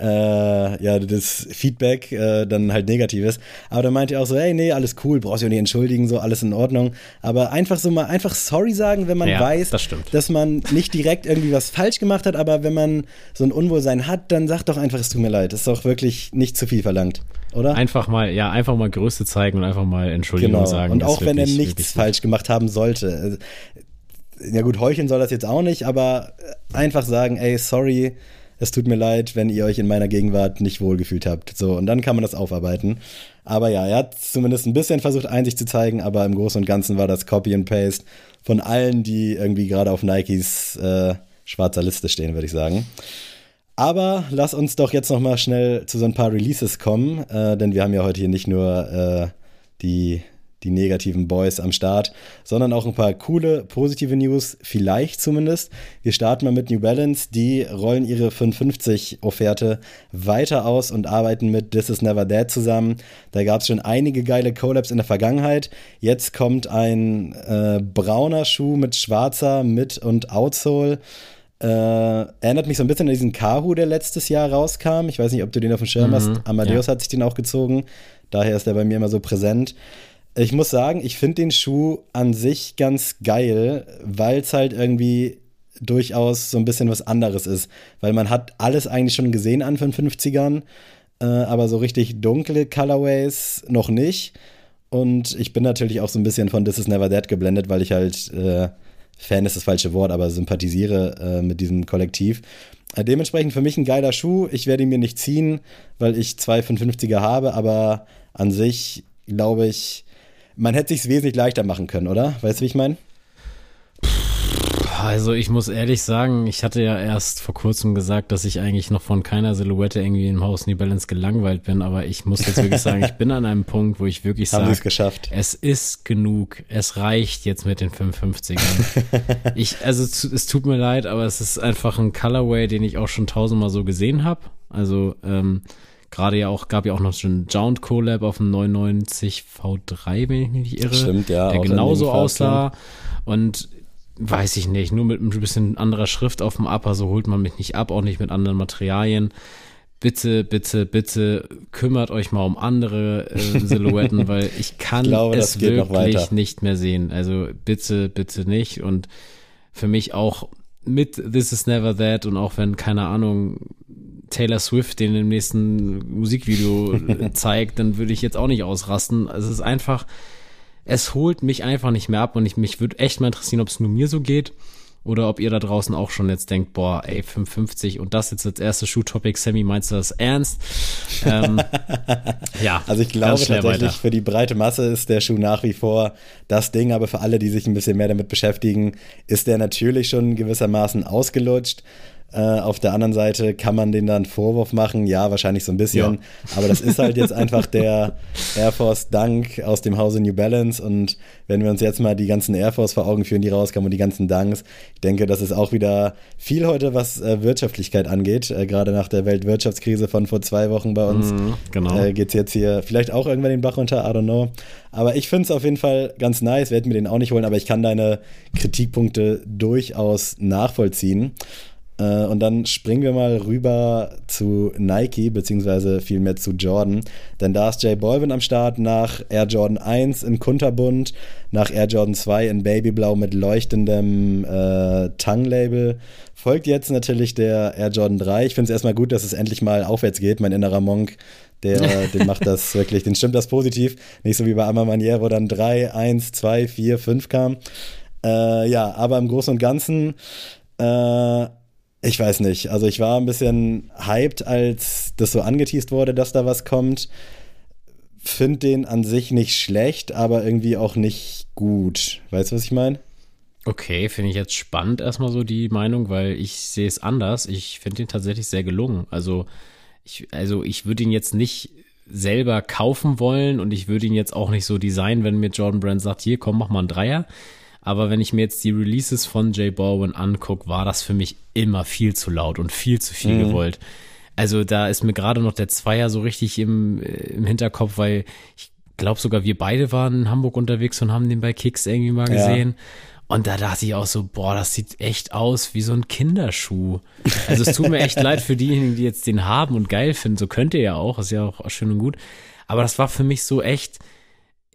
äh, ja das Feedback äh, dann halt negativ ist. Aber dann meinte er auch so, hey, nee, alles cool, brauchst du nicht entschuldigen, so alles in Ordnung. Aber einfach so mal einfach sorry sagen, wenn man Ja, weiß, das dass man nicht direkt irgendwie was falsch gemacht hat, aber wenn man so ein Unwohlsein hat, dann sag doch einfach, es tut mir leid. Das ist doch wirklich nicht zu viel verlangt, oder? Einfach mal, ja, einfach mal Größe zeigen und einfach mal Entschuldigung genau. sagen. Und auch wenn er nichts falsch gemacht haben sollte. Äh, Ja gut, heucheln soll das jetzt auch nicht, aber einfach sagen, ey, sorry, es tut mir leid, wenn ihr euch in meiner Gegenwart nicht wohlgefühlt habt. So, und dann kann man das aufarbeiten. Aber ja, er hat zumindest ein bisschen versucht, Einsicht zu zeigen, aber im Großen und Ganzen war das Copy and Paste von allen, die irgendwie gerade auf Nikes äh, schwarzer Liste stehen, würde ich sagen. Aber lass uns doch jetzt noch mal schnell zu so ein paar Releases kommen, äh, denn wir haben ja heute hier nicht nur äh, die, die negativen Boys am Start, sondern auch ein paar coole, positive News, vielleicht zumindest. Wir starten mal mit New Balance, die rollen ihre 550-Offerte weiter aus und arbeiten mit This Is Never Dead zusammen. Da gab es schon einige geile Collabs in der Vergangenheit. Jetzt kommt ein äh, brauner Schuh mit schwarzer Mit- und Outsole. Äh, erinnert mich so ein bisschen an diesen Kahu, der letztes Jahr rauskam. Ich weiß nicht, ob du den auf dem Schirm hast. Amadeus hat sich den auch gezogen. Daher ist er bei mir immer so präsent. Ich muss sagen, ich finde den Schuh an sich ganz geil, weil es halt irgendwie durchaus so ein bisschen was anderes ist. Weil man hat alles eigentlich schon gesehen an 55ern, äh, aber so richtig dunkle Colorways noch nicht. Und ich bin natürlich auch so ein bisschen von This Is Never Dead geblendet, weil ich halt äh, Fan ist das falsche Wort, aber sympathisiere äh, mit diesem Kollektiv. Äh, dementsprechend für mich ein geiler Schuh. Ich werde ihn mir nicht ziehen, weil ich zwei 55er habe, aber an sich glaube ich, man hätte sich wesentlich leichter machen können, oder? Weißt du, wie ich meine? Also ich muss ehrlich sagen, ich hatte ja erst vor kurzem gesagt, dass ich eigentlich noch von keiner Silhouette irgendwie im Haus New Balance gelangweilt bin, aber ich muss jetzt wirklich sagen, ich bin an einem Punkt, wo ich wirklich sie es sage, geschafft. es ist genug, es reicht jetzt mit den 550ern. ich, also es tut mir leid, aber es ist einfach ein Colorway, den ich auch schon tausendmal so gesehen habe. Also ähm, gerade ja auch, gab ja auch noch schon Jound Collab auf dem 990 V3, wenn ich mich nicht irre. Stimmt, ja, Der genauso aussah. Und weiß ich nicht, nur mit ein bisschen anderer Schrift auf dem Upper, so holt man mich nicht ab, auch nicht mit anderen Materialien. Bitte, bitte, bitte kümmert euch mal um andere äh, Silhouetten, weil ich kann Ich glaube, es wirklich nicht mehr sehen. Also bitte, bitte nicht. Und für mich auch mit This Is Never That und auch wenn, keine Ahnung, Taylor Swift den im nächsten Musikvideo zeigt, dann würde ich jetzt auch nicht ausrasten. Es ist einfach, es holt mich einfach nicht mehr ab und ich, mich würde echt mal interessieren, ob es nur mir so geht oder ob ihr da draußen auch schon jetzt denkt, boah, ey, 550 und das jetzt als erstes Schuh-Topic, Sammy, meinst du das ernst? ähm, ja, Also ich glaube tatsächlich, weiter. für die breite Masse ist der Schuh nach wie vor das Ding, aber für alle, die sich ein bisschen mehr damit beschäftigen, ist der natürlich schon gewissermaßen ausgelutscht. Äh, auf der anderen Seite kann man den dann Vorwurf machen, ja, wahrscheinlich so ein bisschen, Ja. aber das ist halt jetzt einfach der Air Force Dunk aus dem Hause New Balance und wenn wir uns jetzt mal die ganzen Air Force vor Augen führen, die rauskommen und die ganzen Dunks, ich denke, das ist auch wieder viel heute, was äh, Wirtschaftlichkeit angeht, äh, gerade nach der Weltwirtschaftskrise von vor zwei Wochen bei uns Mhm, genau. äh, geht's jetzt hier vielleicht auch irgendwann den Bach runter, I don't know. Aber ich finde es auf jeden Fall ganz nice, werde mir den auch nicht holen, aber ich kann deine Kritikpunkte durchaus nachvollziehen. Äh, und dann springen wir mal rüber zu Nike, beziehungsweise vielmehr zu Jordan. Denn da ist Jay Bolvin am Start nach Air Jordan 1 in Kunterbunt, nach Air Jordan 2 in Babyblau mit leuchtendem äh, Tongue-Label. Folgt jetzt natürlich der Air Jordan 3. Ich finde es erstmal gut, dass es endlich mal aufwärts geht. Mein innerer Monk, der, den macht das wirklich, den stimmt das positiv. Nicht so wie bei Amma Manier, wo dann 3, 1, 2, 4, 5 kam. Äh, ja, aber im Großen und Ganzen, äh, ich weiß nicht. Also ich war ein bisschen hyped, als das so angeteased wurde, dass da was kommt. Find den an sich nicht schlecht, aber irgendwie auch nicht gut. Weißt du, was ich meine? Okay, finde ich jetzt spannend erstmal so die Meinung, weil ich sehe es anders. Ich finde den tatsächlich sehr gelungen. Also ich, also ich würde ihn jetzt nicht selber kaufen wollen und ich würde ihn jetzt auch nicht so designen, wenn mir Jordan Brand sagt, hier komm, mach mal einen Dreier. Aber wenn ich mir jetzt die Releases von Jay Bowen angucke, war das für mich immer viel zu laut und viel zu viel gewollt. Also da ist mir gerade noch der Zweier so richtig im, im Hinterkopf, weil ich glaube sogar wir beide waren in Hamburg unterwegs und haben den bei Kicks irgendwie mal gesehen. Ja. Und da dachte ich auch so, boah, das sieht echt aus wie so ein Kinderschuh. Also es tut mir echt leid für diejenigen, die jetzt den haben und geil finden. So könnt ihr ja auch, ist ja auch schön und gut. Aber das war für mich so echt,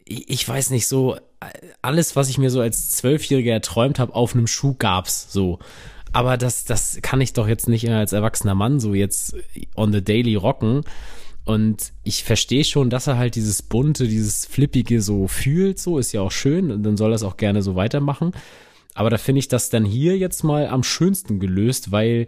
ich weiß nicht, so alles, was ich mir so als Zwölfjähriger erträumt habe, auf einem Schuh gab's so. Aber das, das kann ich doch jetzt nicht als erwachsener Mann so jetzt on the daily rocken. Und ich verstehe schon, dass er halt dieses bunte, dieses flippige so fühlt, so ist ja auch schön und dann soll er es auch gerne so weitermachen. Aber da finde ich das dann hier jetzt mal am schönsten gelöst, weil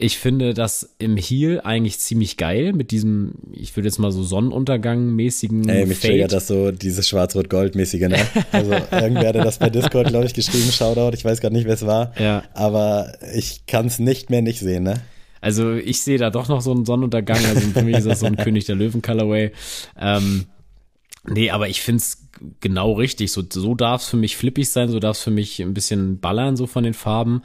ich finde das im Heel eigentlich ziemlich geil mit diesem, ich würde jetzt mal so Sonnenuntergang-mäßigen. Ey, mich triggert das so, dieses Schwarz-Rot-Gold-mäßige, ne? Also irgendwer hatte das bei Discord, glaube ich, geschrieben, Shoutout, ich weiß gar nicht, wer es war. Ja. Aber ich kann es nicht mehr nicht sehen, ne? Also ich sehe da doch noch so einen Sonnenuntergang. Also für mich ist das so ein König der Löwen Colorway. Ähm, nee, aber ich find's genau richtig. So, so darf es für mich flippig sein, so darf es für mich ein bisschen ballern, so von den Farben.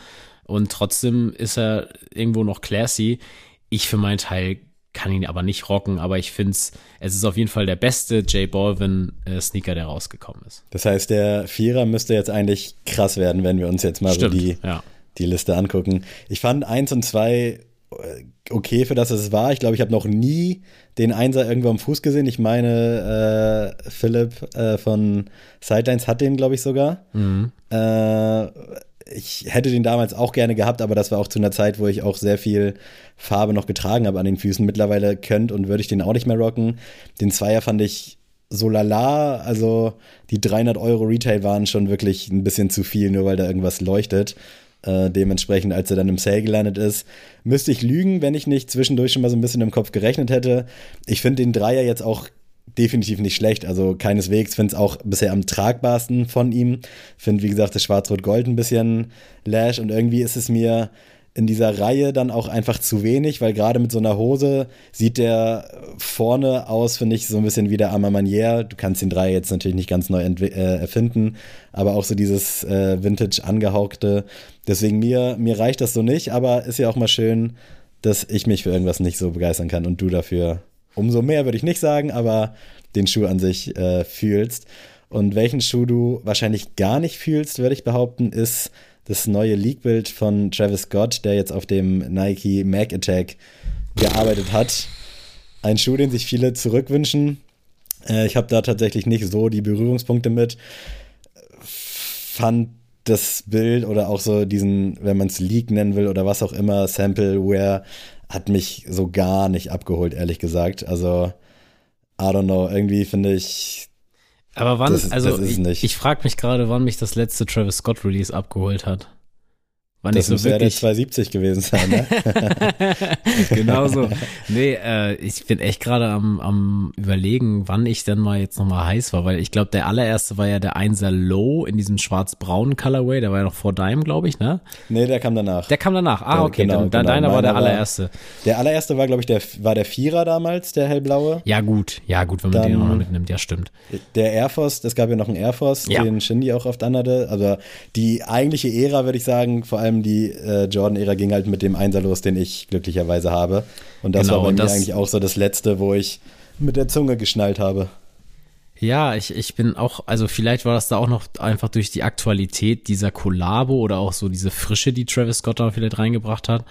Und trotzdem ist er irgendwo noch classy. Ich für meinen Teil kann ihn aber nicht rocken, aber ich finde es, es ist auf jeden Fall der beste J Balvin äh, Sneaker, der rausgekommen ist. Das heißt, der Vierer müsste jetzt eigentlich krass werden, wenn wir uns jetzt mal Stimmt, so die, ja. die Liste angucken. Ich fand eins und zwei äh, okay für das, es war. Ich glaube, ich habe noch nie den Einser irgendwo am Fuß gesehen. Ich meine, äh, Philipp äh, von Sidelines hat den, glaube ich, sogar. Mhm. Äh, ich hätte den damals auch gerne gehabt, aber das war auch zu einer Zeit, wo ich auch sehr viel Farbe noch getragen habe an den Füßen. Mittlerweile könnte und würde ich den auch nicht mehr rocken. Den Zweier fand ich so lala, also die 300 Euro Retail waren schon wirklich ein bisschen zu viel, nur weil da irgendwas leuchtet. Äh, dementsprechend, als er dann im Sale gelandet ist, müsste ich lügen, wenn ich nicht zwischendurch schon mal so ein bisschen im Kopf gerechnet hätte. Ich finde den Dreier jetzt auch definitiv nicht schlecht. Also keineswegs finde es auch bisher am tragbarsten von ihm. Finde, wie gesagt, das Schwarz-Rot-Gold ein bisschen lash und irgendwie ist es mir in dieser Reihe dann auch einfach zu wenig, weil gerade mit so einer Hose sieht der vorne aus, finde ich, so ein bisschen wie der Arma Manier. Du kannst den Dreier jetzt natürlich nicht ganz neu äh, erfinden, aber auch so dieses äh, Vintage angehauchte. Deswegen mir, mir reicht das so nicht, aber ist ja auch mal schön, dass ich mich für irgendwas nicht so begeistern kann und du dafür umso mehr würde ich nicht sagen, aber den Schuh an sich äh, fühlst. Und welchen Schuh du wahrscheinlich gar nicht fühlst, würde ich behaupten, ist das neue Leak-Bild von Travis Scott, der jetzt auf dem Nike Mac Attack gearbeitet hat. Ein Schuh, den sich viele zurückwünschen. Äh, ich habe da tatsächlich nicht so die Berührungspunkte mit. Fand das Bild oder auch so diesen, wenn man es Leak nennen will oder was auch immer, Sampleware, hat mich so gar nicht abgeholt, ehrlich gesagt. Also, I don't know, irgendwie finde ich, aber wann, das, also das ich, ich frage mich gerade, wann mich das letzte Travis Scott Release abgeholt hat. Wann das muss so wirklich... ja der 270 gewesen sein, ne? genau so. Nee, äh, ich bin echt gerade am, am überlegen, wann ich denn mal jetzt nochmal heiß war, weil ich glaube, der allererste war ja der 1er Low in diesem schwarz-braunen Colorway, der war ja noch vor deinem, glaube ich, ne? Nee, der kam danach. Der kam danach. Ah, okay, genau, dann, genau. deiner war der allererste. War, der allererste war, glaube ich, der war der Vierer damals, der hellblaue. Ja, gut, ja, gut, wenn man dann, den noch mitnimmt, ja, stimmt. Der Air Force, es gab ja noch einen Air Force, ja. den Shindy auch oft anhatte. Also die eigentliche Ära, würde ich sagen, vor allem allem die äh, Jordan-Ära ging halt mit dem Einser los, den ich glücklicherweise habe. Und das genau, war bei mir eigentlich auch so das Letzte, wo ich mit der Zunge geschnallt habe. Ja, ich, ich bin auch, also vielleicht war das da auch noch einfach durch die Aktualität dieser Kollabo oder auch so diese Frische, die Travis Scott da vielleicht reingebracht hat.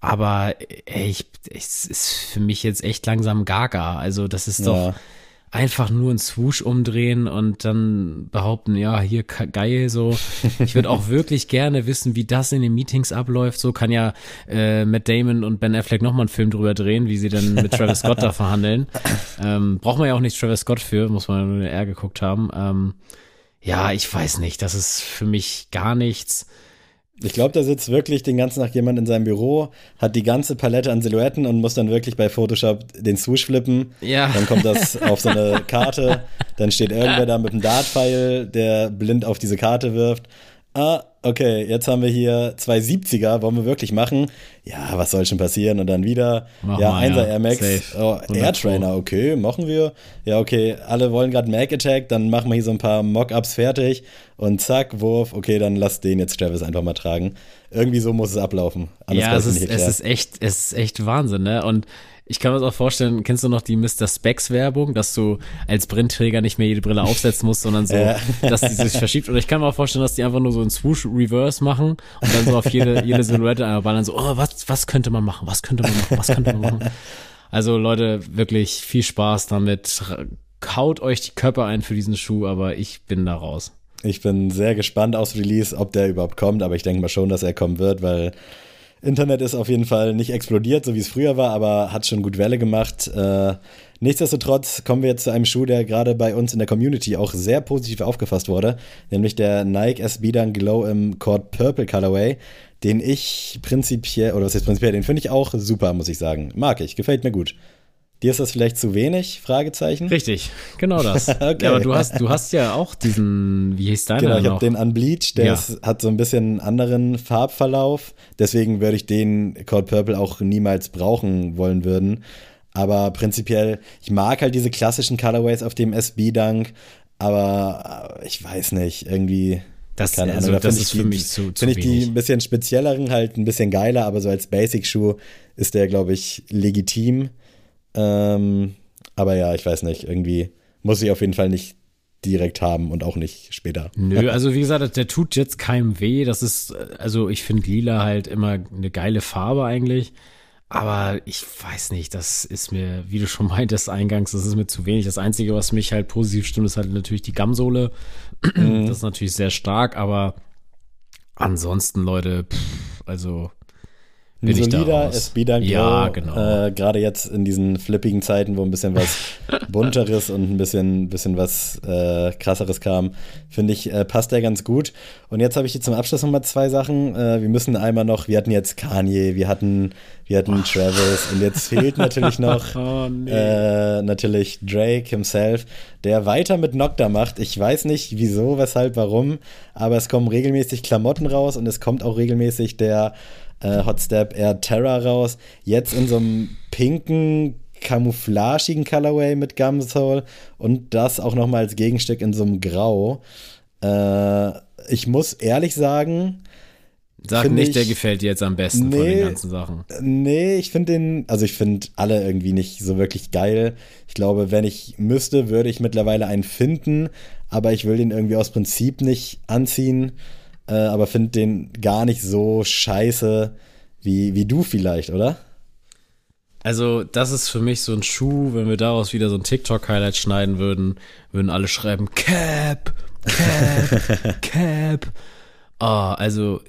Aber ey, ich, es ist für mich jetzt echt langsam gaga. Also das ist doch, ja einfach nur einen Swoosh umdrehen und dann behaupten, ja, hier geil, so. Ich würde auch wirklich gerne wissen, wie das in den Meetings abläuft. So kann ja äh, Matt Damon und Ben Affleck nochmal einen Film drüber drehen, wie sie dann mit Travis Scott da verhandeln. Ähm, braucht man ja auch nicht Travis Scott für, muss man nur R geguckt haben. Ähm, ja, ich weiß nicht, das ist für mich gar nichts. Ich glaube, da sitzt wirklich den ganzen Tag jemand in seinem Büro, hat die ganze Palette an Silhouetten und muss dann wirklich bei Photoshop den Swoosh flippen. Ja. Dann kommt das auf so eine Karte, dann steht irgendwer da mit einem Dartpfeil, der blind auf diese Karte wirft. Ah, okay, jetzt haben wir hier zwei 70er, wollen wir wirklich machen? Ja, was soll schon passieren? Und dann wieder, Mach ja, 1er ja. Air Max, oh, Air Trainer, okay, machen wir. Ja, okay, alle wollen gerade Mac Attack, dann machen wir hier so ein paar Mockups fertig und zack, Wurf, okay, dann lass den jetzt Travis einfach mal tragen. Irgendwie so muss es ablaufen. Anders ja, es ist, es ist echt, es ist echt Wahnsinn, ne? Und ich kann mir das auch vorstellen, kennst du noch die Mr. Specs Werbung, dass du als Brillentraiger nicht mehr jede Brille aufsetzen musst, sondern so, ja. dass die sich verschiebt. Oder ich kann mir auch vorstellen, dass die einfach nur so einen Swoosh Reverse machen und dann so auf jede, jede Silhouette einmal ballern, so, oh, was, was könnte man machen? Was könnte man machen? Was könnte man machen? Also Leute, wirklich viel Spaß damit. Kaut euch die Köpfe ein für diesen Schuh, aber ich bin da raus. Ich bin sehr gespannt aufs Release, ob der überhaupt kommt, aber ich denke mal schon, dass er kommen wird, weil Internet ist auf jeden Fall nicht explodiert, so wie es früher war, aber hat schon gut Welle gemacht. Äh, nichtsdestotrotz kommen wir jetzt zu einem Schuh, der gerade bei uns in der Community auch sehr positiv aufgefasst wurde, nämlich der Nike SB Dunk Glow im Cord Purple Colorway, den ich prinzipiell, oder was ist prinzipiell, den finde ich auch super, muss ich sagen. Mag ich, gefällt mir gut. Dir ist das vielleicht zu wenig? Fragezeichen. Richtig, genau das. okay. Ja, aber du hast, du hast ja auch diesen, wie hieß deiner Genau, ich habe den Unbleached, der ja. ist, hat so ein bisschen anderen Farbverlauf. Deswegen würde ich den Cold Purple auch niemals brauchen wollen würden. Aber prinzipiell, ich mag halt diese klassischen Colorways auf dem SB Dunk, aber äh, ich weiß nicht, irgendwie. Das, keine also, Ahnung, das ist für mich zu, zu Finde ich die ein bisschen spezielleren halt ein bisschen geiler, aber so als Basic-Schuh ist der, glaube ich, legitim. Ähm, aber ja, ich weiß nicht, irgendwie muss ich auf jeden Fall nicht direkt haben und auch nicht später. Nö, also wie gesagt, der tut jetzt keinem weh. Das ist, also ich finde lila halt immer eine geile Farbe eigentlich. Aber ich weiß nicht, das ist mir, wie du schon meintest eingangs, das ist mir zu wenig. Das Einzige, was mich halt positiv stimmt, ist halt natürlich die Gamsohle. Mhm. Das ist natürlich sehr stark, aber ansonsten, Leute, pff, also ein solider SB-Dunk Ja, genau. Äh, Gerade jetzt in diesen flippigen Zeiten, wo ein bisschen was bunteres und ein bisschen, bisschen was äh, krasseres kam, finde ich, äh, passt der ganz gut. Und jetzt habe ich hier zum Abschluss nochmal zwei Sachen. Äh, wir müssen einmal noch, wir hatten jetzt Kanye, wir hatten, wir hatten Travis und jetzt fehlt natürlich noch oh, nee. Äh, natürlich Drake himself, der weiter mit Nocta macht. Ich weiß nicht wieso, weshalb, warum, aber es kommen regelmäßig Klamotten raus und es kommt auch regelmäßig der äh, Hot Step Air Terra raus. Jetzt in so einem pinken, camouflagigen Colorway mit Gumsole und das auch nochmal als Gegenstück in so einem Grau. Äh, ich muss ehrlich sagen, Sag nicht, ich, der gefällt dir jetzt am besten nee, von den ganzen Sachen. Nee, ich finde den, also ich finde alle irgendwie nicht so wirklich geil. Ich glaube, wenn ich müsste, würde ich mittlerweile einen finden, aber ich will den irgendwie aus Prinzip nicht anziehen äh, aber finde den gar nicht so scheiße wie, wie du vielleicht, oder? Also, das ist für mich so ein Schuh, wenn wir daraus wieder so ein TikTok-Highlight schneiden würden, würden alle schreiben, Cap, Cap, Cap. Oh, also,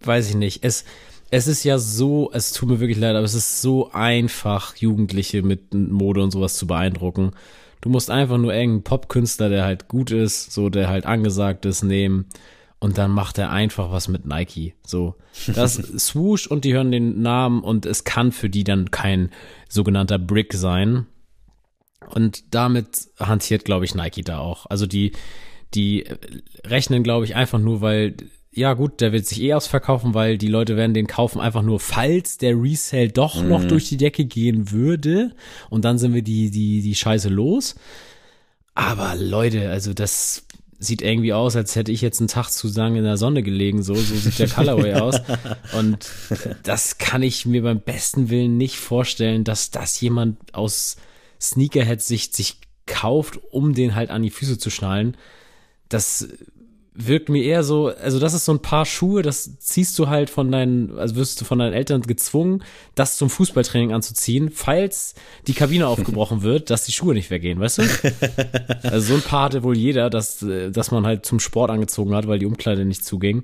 weiß ich nicht. Es, es ist ja so, es tut mir wirklich leid, aber es ist so einfach, Jugendliche mit Mode und sowas zu beeindrucken. Du musst einfach nur irgendeinen Popkünstler, der halt gut ist, so der halt angesagt ist, nehmen und dann macht er einfach was mit Nike. So, das Swoosh und die hören den Namen und es kann für die dann kein sogenannter Brick sein. Und damit hantiert, glaube ich, Nike da auch. Also die, die rechnen, glaube ich, einfach nur, weil, ja gut, der wird sich eh ausverkaufen, weil die Leute werden den kaufen, einfach nur, falls der Resale doch mhm. noch durch die Decke gehen würde. Und dann sind wir die, die, die Scheiße los. Aber Leute, also das sieht irgendwie aus, als hätte ich jetzt einen Tag zu lang in der Sonne gelegen. So, so sieht der Colorway aus. Und das kann ich mir beim besten Willen nicht vorstellen, dass das jemand aus Sneakerhead-Sicht sich kauft, um den halt an die Füße zu schnallen. Das wirkt mir eher so, also das ist so ein paar Schuhe, das ziehst du halt von deinen, also wirst du von deinen Eltern gezwungen, das zum Fußballtraining anzuziehen, falls die Kabine aufgebrochen wird, dass die Schuhe nicht weggehen, weißt du? Also so ein paar hatte wohl jeder, dass, dass man halt zum Sport angezogen hat, weil die Umkleide nicht zuging.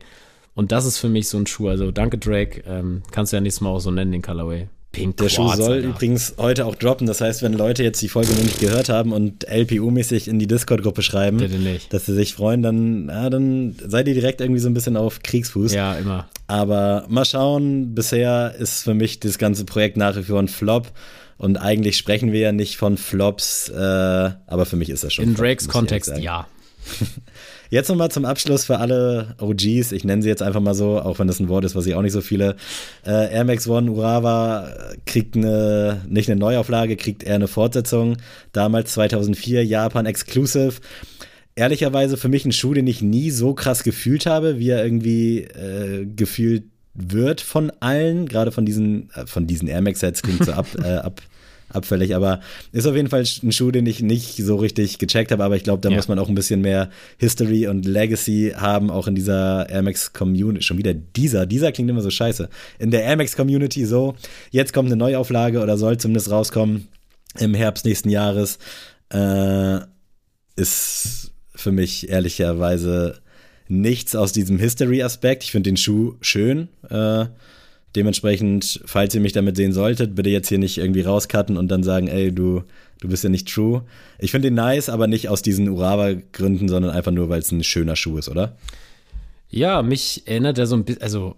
Und das ist für mich so ein Schuh. Also danke Drake, ähm, kannst du ja nächstes Mal auch so nennen, den Colorway. Pink Der Schuh soll Alter. übrigens heute auch droppen. Das heißt, wenn Leute jetzt die Folge noch nicht gehört haben und LPU-mäßig in die Discord-Gruppe schreiben, dass sie sich freuen, dann, ja, dann seid ihr direkt irgendwie so ein bisschen auf Kriegsfuß. Ja, immer. Aber mal schauen. Bisher ist für mich das ganze Projekt nach wie vor ein Flop. Und eigentlich sprechen wir ja nicht von Flops, äh, aber für mich ist das schon. In Drakes Kontext, ja. Jetzt nochmal zum Abschluss für alle OGs, ich nenne sie jetzt einfach mal so, auch wenn das ein Wort ist, was ich auch nicht so viele. Äh, Air Max One Urawa kriegt eine, nicht eine Neuauflage, kriegt eher eine Fortsetzung. Damals 2004, Japan Exclusive. Ehrlicherweise für mich ein Schuh, den ich nie so krass gefühlt habe, wie er irgendwie äh, gefühlt wird von allen, gerade von diesen, äh, von diesen Air Max Sets klingt so ab, äh, ab abfällig, aber ist auf jeden Fall ein Schuh, den ich nicht so richtig gecheckt habe, aber ich glaube, da ja. muss man auch ein bisschen mehr History und Legacy haben, auch in dieser Air Max Community. Schon wieder dieser, dieser klingt immer so scheiße. In der Air Max Community so, jetzt kommt eine Neuauflage oder soll zumindest rauskommen im Herbst nächsten Jahres, äh, ist für mich ehrlicherweise nichts aus diesem History-Aspekt. Ich finde den Schuh schön. Äh, Dementsprechend, falls ihr mich damit sehen solltet, bitte jetzt hier nicht irgendwie rauscutten und dann sagen, ey, du, du bist ja nicht true. Ich finde den nice, aber nicht aus diesen Urawa-Gründen, sondern einfach nur, weil es ein schöner Schuh ist, oder? Ja, mich erinnert er so ein bisschen, also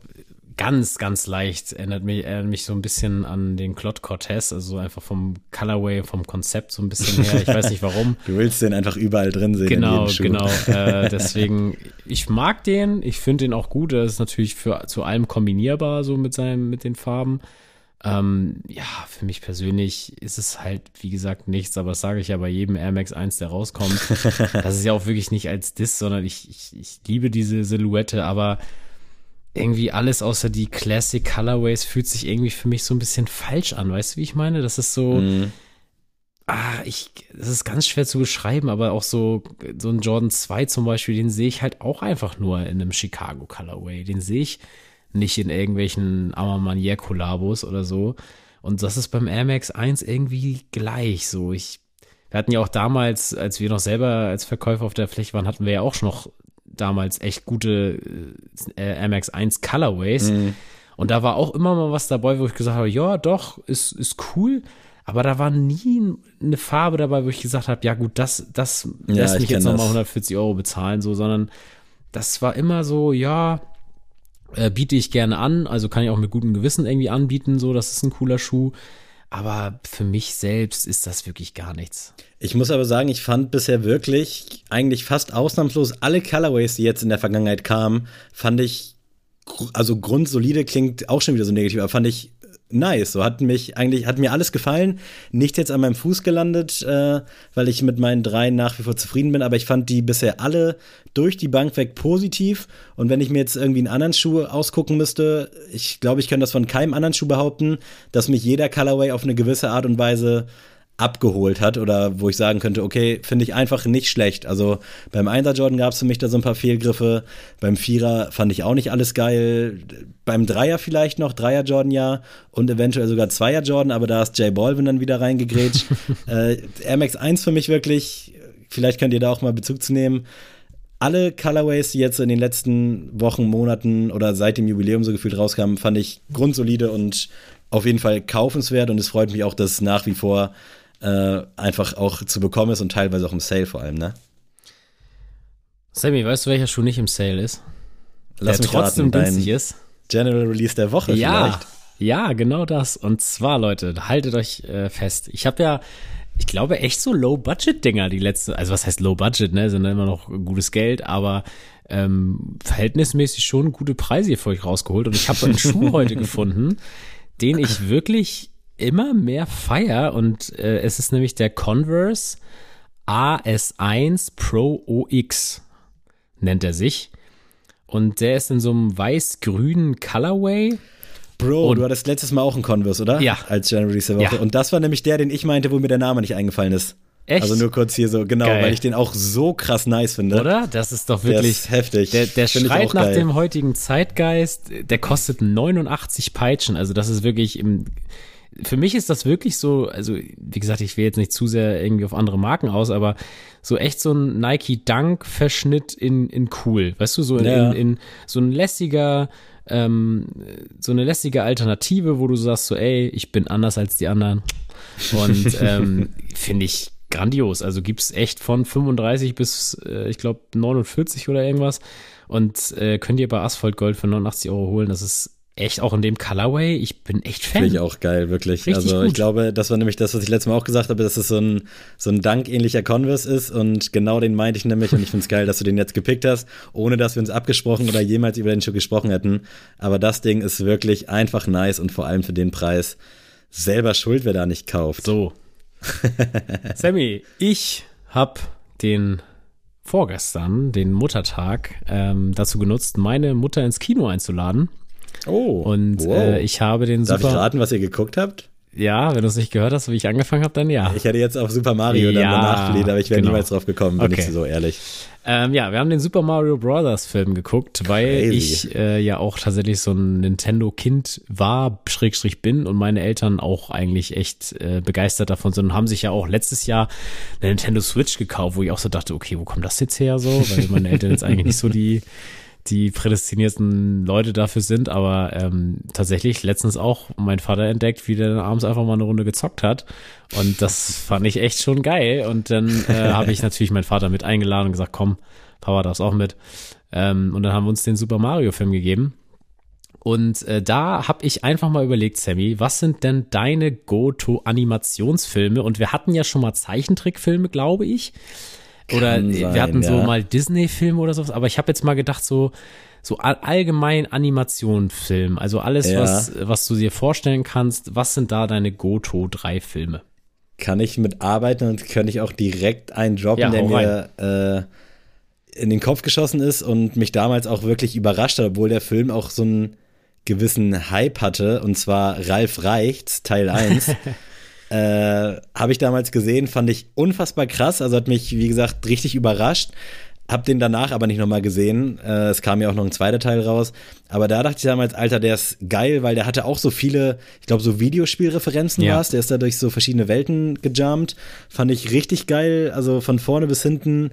ganz, ganz leicht. Erinnert mich, erinnert mich so ein bisschen an den Claude Cortez, also einfach vom Colorway, vom Konzept so ein bisschen her. Ich weiß nicht warum. du willst den einfach überall drin sehen. Genau, genau. Äh, deswegen, ich mag den, ich finde den auch gut. Er ist natürlich für zu allem kombinierbar, so mit seinem, mit den Farben. Ähm, ja, für mich persönlich ist es halt, wie gesagt, nichts, aber das sage ich ja bei jedem Air Max 1, der rauskommt. das ist ja auch wirklich nicht als Diss, sondern ich, ich, ich liebe diese Silhouette, aber irgendwie alles außer die Classic Colorways fühlt sich irgendwie für mich so ein bisschen falsch an. Weißt du, wie ich meine? Das ist so, mm. ah, ich, das ist ganz schwer zu beschreiben, aber auch so, so ein Jordan 2 zum Beispiel, den sehe ich halt auch einfach nur in einem Chicago Colorway. Den sehe ich nicht in irgendwelchen Amamanier Kollabos oder so. Und das ist beim Air Max 1 irgendwie gleich so. Ich, wir hatten ja auch damals, als wir noch selber als Verkäufer auf der Fläche waren, hatten wir ja auch schon noch damals echt gute äh, MX 1 Colorways. Mhm. Und da war auch immer mal was dabei, wo ich gesagt habe, ja, doch, ist, ist cool. Aber da war nie eine Farbe dabei, wo ich gesagt habe, ja gut, das, das ja, lässt mich jetzt nochmal 140 Euro bezahlen, so, sondern das war immer so, ja, äh, biete ich gerne an, also kann ich auch mit gutem Gewissen irgendwie anbieten, so, das ist ein cooler Schuh. Aber für mich selbst ist das wirklich gar nichts. Ich muss aber sagen, ich fand bisher wirklich eigentlich fast ausnahmslos alle Colorways, die jetzt in der Vergangenheit kamen, fand ich, also grundsolide klingt auch schon wieder so negativ, aber fand ich nice. So hat mich eigentlich, hat mir alles gefallen. Nicht jetzt an meinem Fuß gelandet, äh, weil ich mit meinen dreien nach wie vor zufrieden bin, aber ich fand die bisher alle durch die Bank weg positiv. Und wenn ich mir jetzt irgendwie einen anderen Schuh ausgucken müsste, ich glaube, ich könnte das von keinem anderen Schuh behaupten, dass mich jeder Colorway auf eine gewisse Art und Weise abgeholt hat oder wo ich sagen könnte, okay, finde ich einfach nicht schlecht. Also beim Einser Jordan gab es für mich da so ein paar Fehlgriffe, beim Vierer fand ich auch nicht alles geil, beim Dreier vielleicht noch, Dreier Jordan ja und eventuell sogar Zweier Jordan, aber da ist Jay Baldwin dann wieder reingegrätscht. äh, Air Max 1 für mich wirklich, vielleicht könnt ihr da auch mal Bezug zu nehmen, alle Colorways, die jetzt in den letzten Wochen, Monaten oder seit dem Jubiläum so gefühlt rauskamen, fand ich grundsolide und auf jeden Fall kaufenswert und es freut mich auch, dass nach wie vor äh, einfach auch zu bekommen ist und teilweise auch im Sale vor allem, ne? Sammy, weißt du, welcher Schuh nicht im Sale ist? Lass der trotzdem raten, günstig ist. General Release der Woche ja, vielleicht. Ja, genau das. Und zwar, Leute, haltet euch äh, fest. Ich habe ja, ich glaube, echt so Low-Budget-Dinger die letzte, also was heißt Low-Budget, ne? Sind immer noch gutes Geld, aber ähm, verhältnismäßig schon gute Preise hier für euch rausgeholt. Und ich habe einen Schuh heute gefunden, den ich wirklich immer mehr feier und äh, es ist nämlich der Converse AS1 Pro OX, nennt er sich. Und der ist in so einem weiß-grünen Colorway. Bro, und, du hattest letztes Mal auch einen Converse, oder? Ja. Als General Release Woche. Ja. Und das war nämlich der, den ich meinte, wo mir der Name nicht eingefallen ist. Echt? Also nur kurz hier so, genau, geil. weil ich den auch so krass nice finde. Oder? Das ist doch wirklich. Der ist heftig. Der, der schreit nach geil. dem heutigen Zeitgeist. Der kostet 89 Peitschen. Also das ist wirklich im, für mich ist das wirklich so, also wie gesagt, ich will jetzt nicht zu sehr irgendwie auf andere Marken aus, aber so echt so ein Nike Dunk Verschnitt in, in cool, weißt du, so in, ja. in, in so ein lässiger, ähm, so eine lässige Alternative, wo du sagst so, ey, ich bin anders als die anderen und ähm, finde ich grandios. Also gibt's echt von 35 bis, äh, ich glaube, 49 oder irgendwas und äh, könnt ihr bei Asphalt Gold für 89 Euro holen. Das ist echt auch in dem Colorway. Ich bin echt Fan. Finde ich auch geil, wirklich. Richtig also gut. ich glaube, das war nämlich das, was ich letztes Mal auch gesagt habe, dass es so ein, so ein Dank-ähnlicher Converse ist und genau den meinte ich nämlich und ich finde es geil, dass du den jetzt gepickt hast, ohne dass wir uns abgesprochen oder jemals über den Schuh gesprochen hätten. Aber das Ding ist wirklich einfach nice und vor allem für den Preis selber schuld, wer da nicht kauft. So. Sammy, ich habe den vorgestern, den Muttertag, ähm, dazu genutzt, meine Mutter ins Kino einzuladen. Oh. Und wow. äh, ich habe den Darf super. ich raten, was ihr geguckt habt? Ja, wenn du es nicht gehört hast, wie ich angefangen habe, dann ja. Ich hätte jetzt auf Super Mario dann Ja, danach plädiert, aber ich wäre genau. niemals drauf gekommen, bin Okay. ich so ehrlich. Ähm, ja, wir haben den Super Mario Brothers Film geguckt, weil Crazy. ich äh, ja auch tatsächlich so ein Nintendo-Kind war, Schrägstrich bin und meine Eltern auch eigentlich echt äh, begeistert davon sind und haben sich ja auch letztes Jahr eine Nintendo Switch gekauft, wo ich auch so dachte, okay, wo kommt das jetzt her so? Weil meine Eltern jetzt eigentlich nicht so die die prädestinierten Leute dafür sind, aber ähm, tatsächlich letztens auch mein Vater entdeckt, wie der dann abends einfach mal eine Runde gezockt hat und das fand ich echt schon geil und dann äh, habe ich natürlich meinen Vater mit eingeladen und gesagt, komm, Papa darf's auch mit ähm, und dann haben wir uns den Super Mario Film gegeben und äh, da habe ich einfach mal überlegt, Sammy, was sind denn deine Go-To-Animationsfilme? Und wir hatten ja schon mal Zeichentrickfilme, glaube ich. Oder Kann wir sein, hatten so ja. mal Disney-Filme oder sowas. Aber ich habe jetzt mal gedacht, so, so all- allgemein Animationsfilm. Also alles, Ja. was, was du dir vorstellen kannst. Was sind da deine Go-To-drei-Filme? Kann ich mitarbeiten und könnte ich auch direkt einen droppen, Ja, der mir äh, in den Kopf geschossen ist und mich damals auch wirklich überrascht hat, obwohl der Film auch so einen gewissen Hype hatte, und zwar Ralf Reichts, Teil 1. äh, Habe ich damals gesehen, fand ich unfassbar krass, also hat mich, wie gesagt, richtig überrascht. Hab den danach aber nicht nochmal gesehen. Äh, es kam ja auch noch ein zweiter Teil raus. Aber da dachte ich damals, Alter, der ist geil, weil der hatte auch so viele, ich glaube, so Videospielreferenzen Ja. war's. Der ist da durch so verschiedene Welten gejumpt. Fand ich richtig geil. Also von vorne bis hinten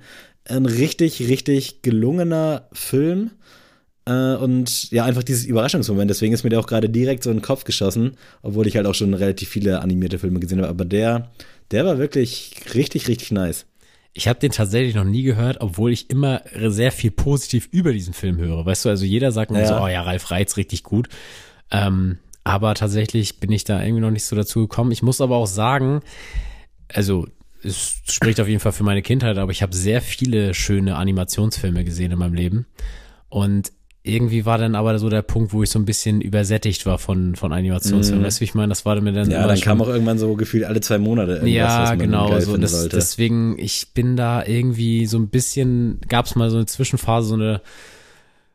ein richtig, richtig gelungener Film. Äh, und ja, einfach dieses Überraschungsmoment. Deswegen ist mir der auch gerade direkt so in den Kopf geschossen, obwohl ich halt auch schon relativ viele animierte Filme gesehen habe. Aber der, der war wirklich richtig, richtig nice. Ich habe den tatsächlich noch nie gehört, obwohl ich immer sehr viel positiv über diesen Film höre. Weißt du, also jeder sagt mir Ja. so, oh ja, Ralf Reiz richtig gut. Ähm, aber tatsächlich bin ich da irgendwie noch nicht so dazu gekommen. Ich muss aber auch sagen, also es spricht auf jeden Fall für meine Kindheit, aber ich habe sehr viele schöne Animationsfilme gesehen in meinem Leben. Und irgendwie war dann aber so der Punkt, wo ich so ein bisschen übersättigt war von, von Animationsfilmen. Weißt du, wie ich meine? Das war mir dann Mhm. Ja, dann kam auch irgendwann so gefühlt alle zwei Monate irgendwas, ja, genau, so das, deswegen, ich bin da irgendwie so ein bisschen, gab es mal so eine Zwischenphase, so eine,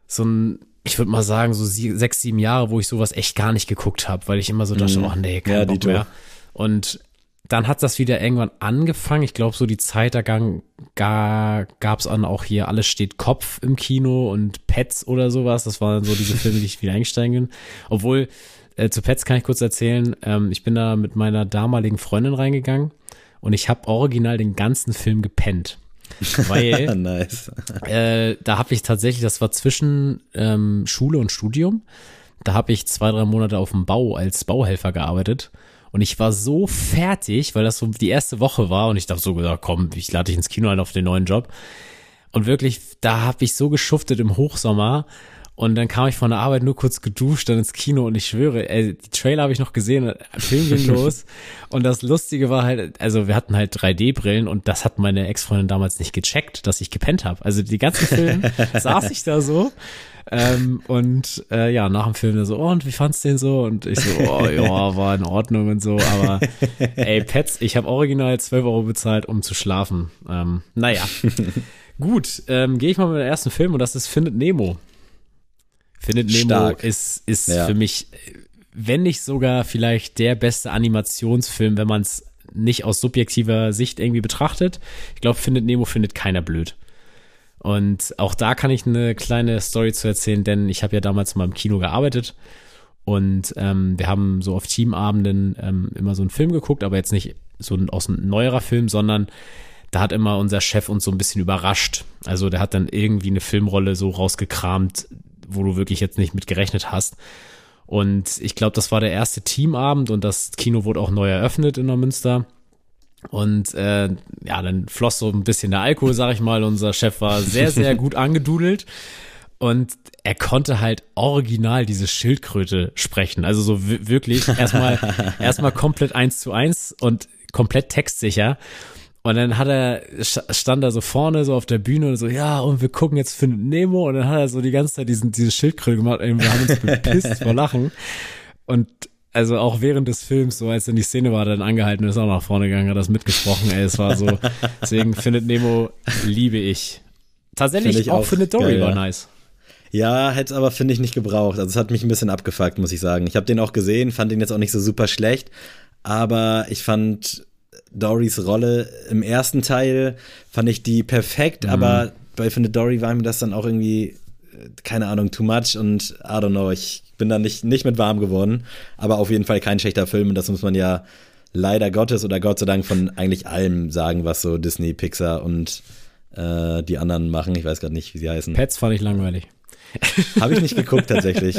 so ein, ich würde mal sagen, so sechs, sieben Jahre, wo ich sowas echt gar nicht geguckt habe, weil ich immer so dachte, oh nee, kein Mhm. Ja, Bock mehr. Und dann hat das wieder irgendwann angefangen. Ich glaube, so die Zeit da gang, gar, gab's dann auch hier Alles steht Kopf im Kino und Pets oder sowas. Das waren so diese Filme, die ich wieder eingestiegen bin. Obwohl, äh, zu Pets kann ich kurz erzählen, ähm, ich bin da mit meiner damaligen Freundin reingegangen und ich habe original den ganzen Film gepennt. Weil nice. äh, da habe ich tatsächlich, das war zwischen ähm, Schule und Studium, da habe ich zwei, drei Monate auf dem Bau als Bauhelfer gearbeitet. Und ich war so fertig, weil das so die erste Woche war und ich dachte so gesagt, komm, ich lade dich ins Kino ein auf den neuen Job. Und wirklich, da habe ich so geschuftet im Hochsommer. Und dann kam ich von der Arbeit nur kurz geduscht, dann ins Kino und ich schwöre, ey, die Trailer habe ich noch gesehen, Film ging los. Und das Lustige war halt, also wir hatten halt 3D-Brillen und das hat meine Ex-Freundin damals nicht gecheckt, dass ich gepennt habe. Also die ganzen Film saß ich da so. Ähm, und äh, ja, nach dem Film der so, oh, und wie fandst du den so? Und ich so, oh ja, war in Ordnung und so. Aber ey, Pets, ich habe original 12 Euro bezahlt, um zu schlafen. Ähm, naja. Gut, ähm, gehe ich mal mit dem ersten Film und das ist Findet Nemo. Findet Nemo Stark. ist, ist Ja. für mich, wenn nicht sogar vielleicht der beste Animationsfilm, wenn man es nicht aus subjektiver Sicht irgendwie betrachtet. Ich glaube, Findet Nemo findet keiner blöd. Und auch da kann ich eine kleine Story zu erzählen, denn ich habe ja damals mal im Kino gearbeitet und ähm, wir haben so auf Teamabenden ähm, immer so einen Film geguckt, aber jetzt nicht so ein, aus einem neuerer Film, sondern da hat immer unser Chef uns so ein bisschen überrascht. Also der hat dann irgendwie eine Filmrolle so rausgekramt, wo du wirklich jetzt nicht mit gerechnet hast. Und ich glaube, das war der erste Teamabend und das Kino wurde auch neu eröffnet in Neumünster. Und äh, ja, dann floss so ein bisschen der Alkohol, sag ich mal. Unser Chef war sehr, sehr gut angedudelt. Und er konnte halt original diese Schildkröte sprechen. Also so wirklich erstmal, erstmal komplett eins zu eins und komplett textsicher. Und dann hat er, stand er so vorne so auf der Bühne und so, ja, und wir gucken jetzt für Nemo. Und dann hat er so die ganze Zeit diesen, diese Schildkröte gemacht. Und wir haben uns bepisst vor Lachen. Und also auch während des Films, so als dann die Szene war, dann angehalten ist auch nach vorne gegangen, hat das mitgesprochen. Ey, es war so, deswegen findet Nemo liebe ich. Tatsächlich ich auch, auch findet Dory geil, war nice. Ja, hätte es aber, finde ich, nicht gebraucht. Also es hat mich ein bisschen abgefuckt, muss ich sagen. Ich habe den auch gesehen, fand den jetzt auch nicht so super schlecht. Aber ich fand Dorys Rolle im ersten Teil fand ich die perfekt, mhm. aber bei Findet Dory war mir das dann auch irgendwie, äh, keine Ahnung, too much und I don't know, ich bin da nicht, nicht mit warm geworden, aber auf jeden Fall kein schlechter Film und das muss man ja leider Gottes oder Gott sei Dank von eigentlich allem sagen, was so Disney, Pixar und äh, die anderen machen. Ich weiß gerade nicht, wie sie heißen. Pets fand ich langweilig. Habe ich nicht geguckt tatsächlich.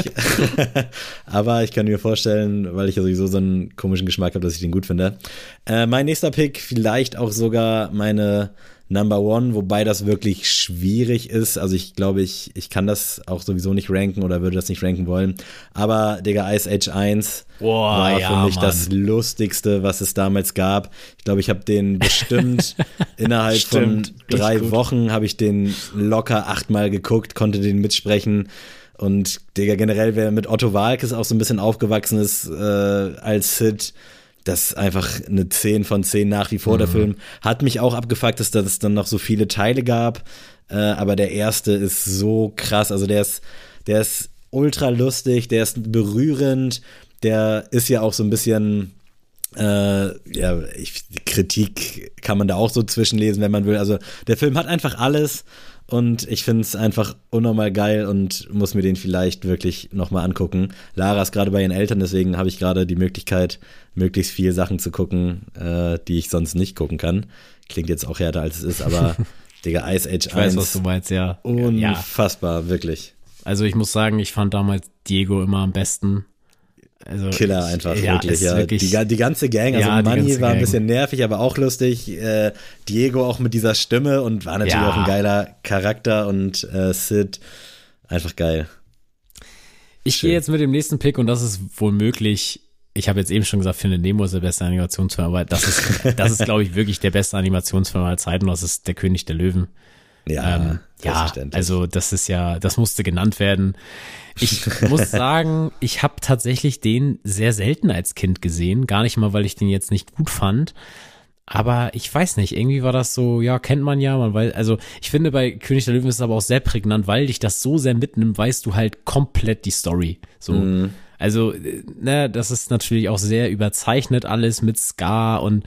Aber ich kann mir vorstellen, weil ich ja sowieso so einen komischen Geschmack habe, dass ich den gut finde. Äh, mein nächster Pick, vielleicht auch sogar meine Number One, wobei das wirklich schwierig ist. Also ich glaube, ich, ich kann das auch sowieso nicht ranken oder würde das nicht ranken wollen. Aber Digga, Ice Age 1 Boah, war ja, für mich Mann. das Lustigste, was es damals gab. Ich glaube, ich habe den bestimmt innerhalb Stimmt, von drei Wochen habe ich den locker achtmal geguckt, konnte den mitsprechen. Und Digga, generell, wer mit Otto Walkes auch so ein bisschen aufgewachsen ist äh, als Sid, das ist einfach eine 10 von 10 nach wie vor mhm. der Film. Hat mich auch abgefuckt, dass es dann noch so viele Teile gab. Äh, aber der erste ist so krass. Also der ist, der ist ultra lustig, der ist berührend, der ist ja auch so ein bisschen. Äh, ja, ich, Kritik kann man da auch so zwischenlesen, wenn man will. Also der Film hat einfach alles und ich finde es einfach unnormal geil und muss mir den vielleicht wirklich nochmal angucken. Lara ist gerade bei ihren Eltern, deswegen habe ich gerade die Möglichkeit, möglichst viel Sachen zu gucken, äh, die ich sonst nicht gucken kann. Klingt jetzt auch härter, als es ist, aber Digga, Ice Age ich 1. weiß, was du meinst, ja. Unfassbar, ja. wirklich. Also ich muss sagen, ich fand damals Diego immer am besten. Also Killer einfach, ja, wirklich, ja. Wirklich, die, die, ganze Gang, also ja, Money war ein bisschen nervig, aber auch lustig. Äh, Diego auch mit dieser Stimme und war natürlich ja. auch ein geiler Charakter und äh, Sid, einfach geil. Ich gehe jetzt mit dem nächsten Pick und das ist wohl möglich. Ich habe jetzt eben schon gesagt, finde Nemo ist der beste Animationsfilm, aber das ist, das ist, glaube ich, wirklich der beste Animationsfilm aller Zeiten. Das ist der König der Löwen. Ja, ähm, ja, also das ist ja, das musste genannt werden. Ich muss sagen, ich habe tatsächlich den sehr selten als Kind gesehen. Gar nicht mal, weil ich den jetzt nicht gut fand. Aber ich weiß nicht, irgendwie war das so, ja, kennt man ja, man weiß, also ich finde bei König der Löwen ist es aber auch sehr prägnant, weil dich das so sehr mitnimmt, weißt du halt komplett die Story. So. Mm. Also, ne, das ist natürlich auch sehr überzeichnet alles mit Ska und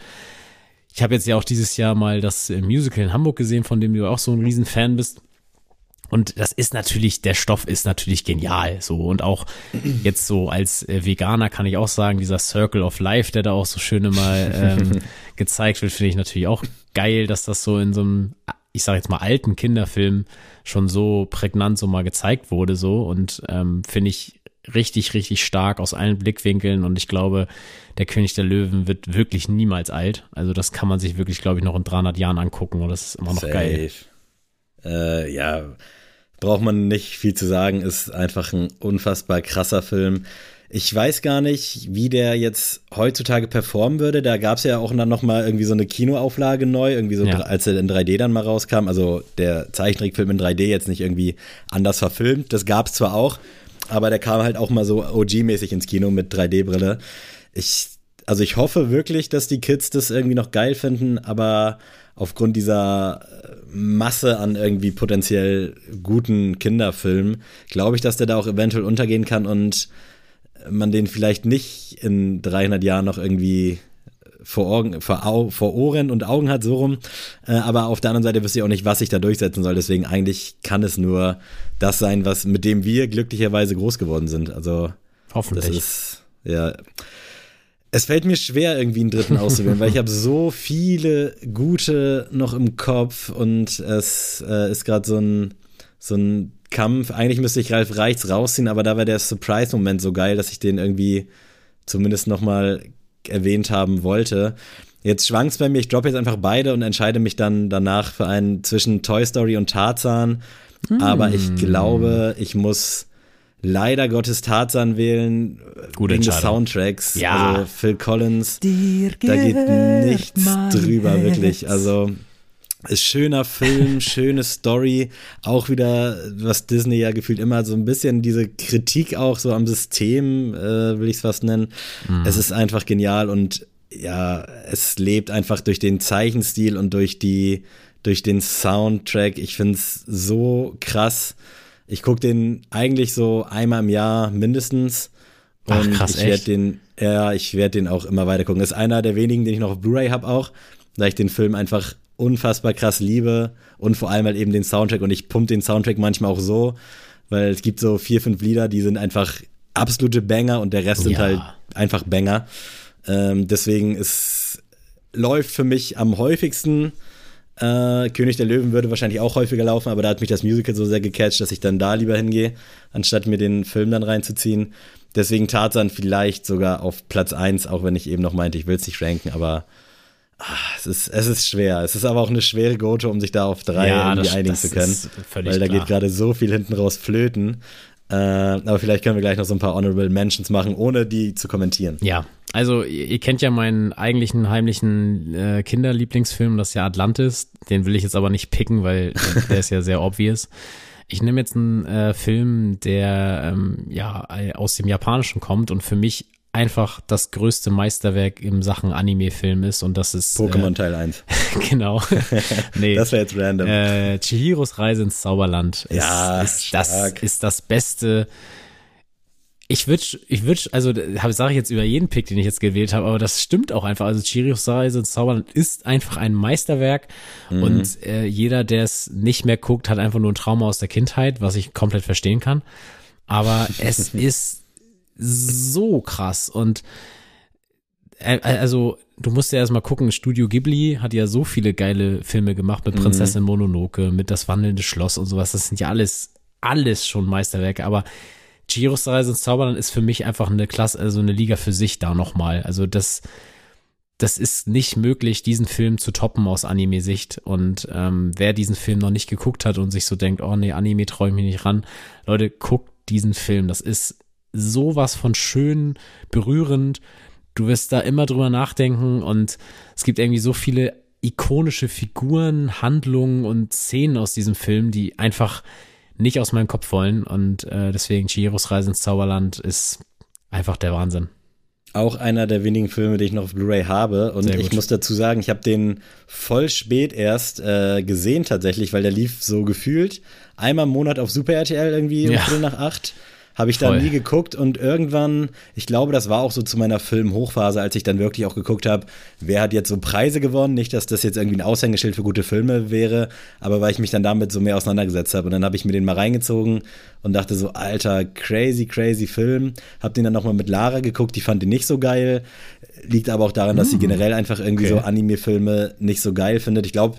ich habe jetzt ja auch dieses Jahr mal das Musical in Hamburg gesehen, von dem du auch so ein Riesenfan bist. Und das ist natürlich, der Stoff ist natürlich genial. So und auch jetzt so als äh, Veganer kann ich auch sagen, dieser Circle of Life, der da auch so schön immer ähm, gezeigt wird, finde ich natürlich auch geil, dass das so in so einem, ich sage jetzt mal alten Kinderfilm schon so prägnant so mal gezeigt wurde so und ähm, finde ich richtig, richtig stark aus allen Blickwinkeln und ich glaube, der König der Löwen wird wirklich niemals alt. Also das kann man sich wirklich, glaube ich, noch in 300 Jahren angucken und das ist immer noch Safe. geil. Äh, ja, braucht man nicht viel zu sagen, ist einfach ein unfassbar krasser Film. Ich weiß gar nicht, wie der jetzt heutzutage performen würde. Da gab es ja auch dann noch mal irgendwie so eine Kinoauflage neu, irgendwie so, ja. als er in 3D dann mal rauskam. Also der Zeichentrickfilm in 3D jetzt nicht irgendwie anders verfilmt. Das gab es zwar auch, aber der kam halt auch mal so OG-mäßig ins Kino mit 3D-Brille. Ich, also ich hoffe wirklich, dass die Kids das irgendwie noch geil finden, aber aufgrund dieser äh, Masse an irgendwie potenziell guten Kinderfilmen, glaube ich, dass der da auch eventuell untergehen kann und man den vielleicht nicht in 300 Jahren noch irgendwie vor, Augen, vor, Au, vor Ohren und Augen hat, so rum. Äh, aber auf der anderen Seite wüsste ich auch nicht, was ich da durchsetzen soll. Deswegen eigentlich kann es nur das sein, was mit dem wir glücklicherweise groß geworden sind. Also hoffentlich. Das ist, ja. Es fällt mir schwer, irgendwie einen dritten auszuwählen, weil ich habe so viele gute noch im Kopf und es äh, ist gerade so ein, so ein Kampf. Eigentlich müsste ich Ralf Reichts rausziehen, aber da war der Surprise-Moment so geil, dass ich den irgendwie zumindest noch mal erwähnt haben wollte. Jetzt schwankt es bei mir, ich droppe jetzt einfach beide und entscheide mich dann danach für einen zwischen Toy Story und Tarzan. Hm. Aber ich glaube, ich muss leider Gottes Tarzan wählen Gute wegen des Soundtracks. Ja. Also Phil Collins, da geht nichts drüber, wirklich. Also schöner Film, schöne Story, auch wieder, was Disney ja gefühlt immer so ein bisschen diese Kritik auch so am System, äh, will ich es fast nennen. Mhm. Es ist einfach genial und ja, es lebt einfach durch den Zeichenstil und durch die, durch den Soundtrack. Ich finde es so krass. Ich gucke den eigentlich so einmal im Jahr mindestens. Und Ach, krass, ich werde den, ja, ich werde den auch immer weiter gucken. Das ist einer der wenigen, den ich noch auf Blu-ray habe auch, da ich den Film einfach unfassbar krass liebe und vor allem halt eben den Soundtrack und ich pump den Soundtrack manchmal auch so, weil es gibt so vier, fünf Lieder, die sind einfach absolute Banger und der Rest ja. sind halt einfach Banger. Ähm, deswegen ist, läuft für mich am häufigsten äh, König der Löwen würde wahrscheinlich auch häufiger laufen, aber da hat mich das Musical so sehr gecatcht, dass ich dann da lieber hingehe, anstatt mir den Film dann reinzuziehen. Deswegen Tarzan vielleicht sogar auf Platz 1, auch wenn ich eben noch meinte, ich will es nicht ranken, aber Ach, es, ist, es ist schwer. Es ist aber auch eine schwere Gote, um sich da auf drei ja, das, einigen das zu können. weil da klar. geht gerade so viel hinten raus flöten. Äh, aber vielleicht können wir gleich noch so ein paar Honorable Mentions machen, ohne die zu kommentieren. Ja, also ihr, ihr kennt ja meinen eigentlichen heimlichen äh, Kinderlieblingsfilm, das ist ja Atlantis. Den will ich jetzt aber nicht picken, weil der ist ja sehr obvious. Ich nehme jetzt einen äh, Film, der ähm, ja aus dem Japanischen kommt und für mich einfach das größte Meisterwerk im Sachen Anime-Film ist und das ist Pokémon äh, Teil 1. genau. nee. Das wäre jetzt random. Äh, Chihiros Reise ins Zauberland ist, ja, ist das ist das beste ich würde, ich würde, also sage ich jetzt über jeden Pick, den ich jetzt gewählt habe, aber das stimmt auch einfach. Also Chirios Reise ins Zauberland ist einfach ein Meisterwerk mhm. und äh, jeder, der es nicht mehr guckt, hat einfach nur ein Trauma aus der Kindheit, was ich komplett verstehen kann. Aber es ist so krass und äh, also du musst ja erstmal gucken, Studio Ghibli hat ja so viele geile Filme gemacht mit mhm. Prinzessin Mononoke, mit Das wandelnde Schloss und sowas. Das sind ja alles, alles schon Meisterwerke, aber Chihiros Reise ins Zauberland ist für mich einfach eine Klasse, also eine Liga für sich da nochmal. Also das, das ist nicht möglich, diesen Film zu toppen aus Anime-Sicht. Und ähm, wer diesen Film noch nicht geguckt hat und sich so denkt, oh nee, Anime traue ich mich nicht ran, Leute, guckt diesen Film. Das ist sowas von schön, berührend. Du wirst da immer drüber nachdenken und es gibt irgendwie so viele ikonische Figuren, Handlungen und Szenen aus diesem Film, die einfach nicht aus meinem Kopf wollen. Und äh, deswegen Chihiros Reise ins Zauberland ist einfach der Wahnsinn. Auch einer der wenigen Filme, die ich noch auf Blu-ray habe. Und ich muss dazu sagen, ich habe den voll spät erst äh, gesehen tatsächlich, weil der lief so gefühlt einmal im Monat auf Super RTL irgendwie um ja. Viertel nach acht. Habe ich dann nie geguckt und irgendwann, ich glaube, das war auch so zu meiner Filmhochphase, als ich dann wirklich auch geguckt habe, wer hat jetzt so Preise gewonnen. Nicht, dass das jetzt irgendwie ein Aushängeschild für gute Filme wäre, aber weil ich mich dann damit so mehr auseinandergesetzt habe. Und dann habe ich mir den mal reingezogen und dachte so, alter, crazy, crazy Film. Hab den dann nochmal mit Lara geguckt, die fand den nicht so geil. Liegt aber auch daran, dass sie hm. generell einfach irgendwie okay. so Anime-Filme nicht so geil findet. Ich glaube,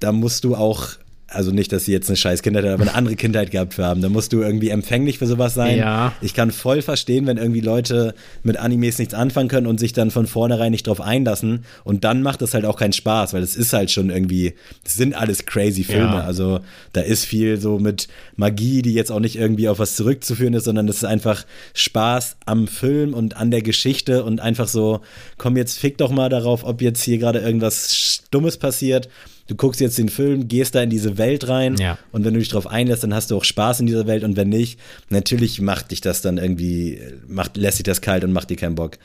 da musst du auch also nicht, dass sie jetzt eine scheiß Kindheit hat, aber eine andere Kindheit gehabt haben. Da musst du irgendwie empfänglich für sowas sein. Ja. Ich kann voll verstehen, wenn irgendwie Leute mit Animes nichts anfangen können und sich dann von vornherein nicht drauf einlassen. Und dann macht das halt auch keinen Spaß, weil es ist halt schon irgendwie, das sind alles crazy Filme. Ja. Also da ist viel so mit Magie, die jetzt auch nicht irgendwie auf was zurückzuführen ist, sondern das ist einfach Spaß am Film und an der Geschichte und einfach so, komm jetzt fick doch mal darauf, ob jetzt hier gerade irgendwas Dummes passiert du guckst jetzt den Film, gehst da in diese Welt rein ja. und wenn du dich drauf einlässt, dann hast du auch Spaß in dieser Welt und wenn nicht, natürlich macht dich das dann irgendwie, macht, lässt dich das kalt und macht dir keinen Bock.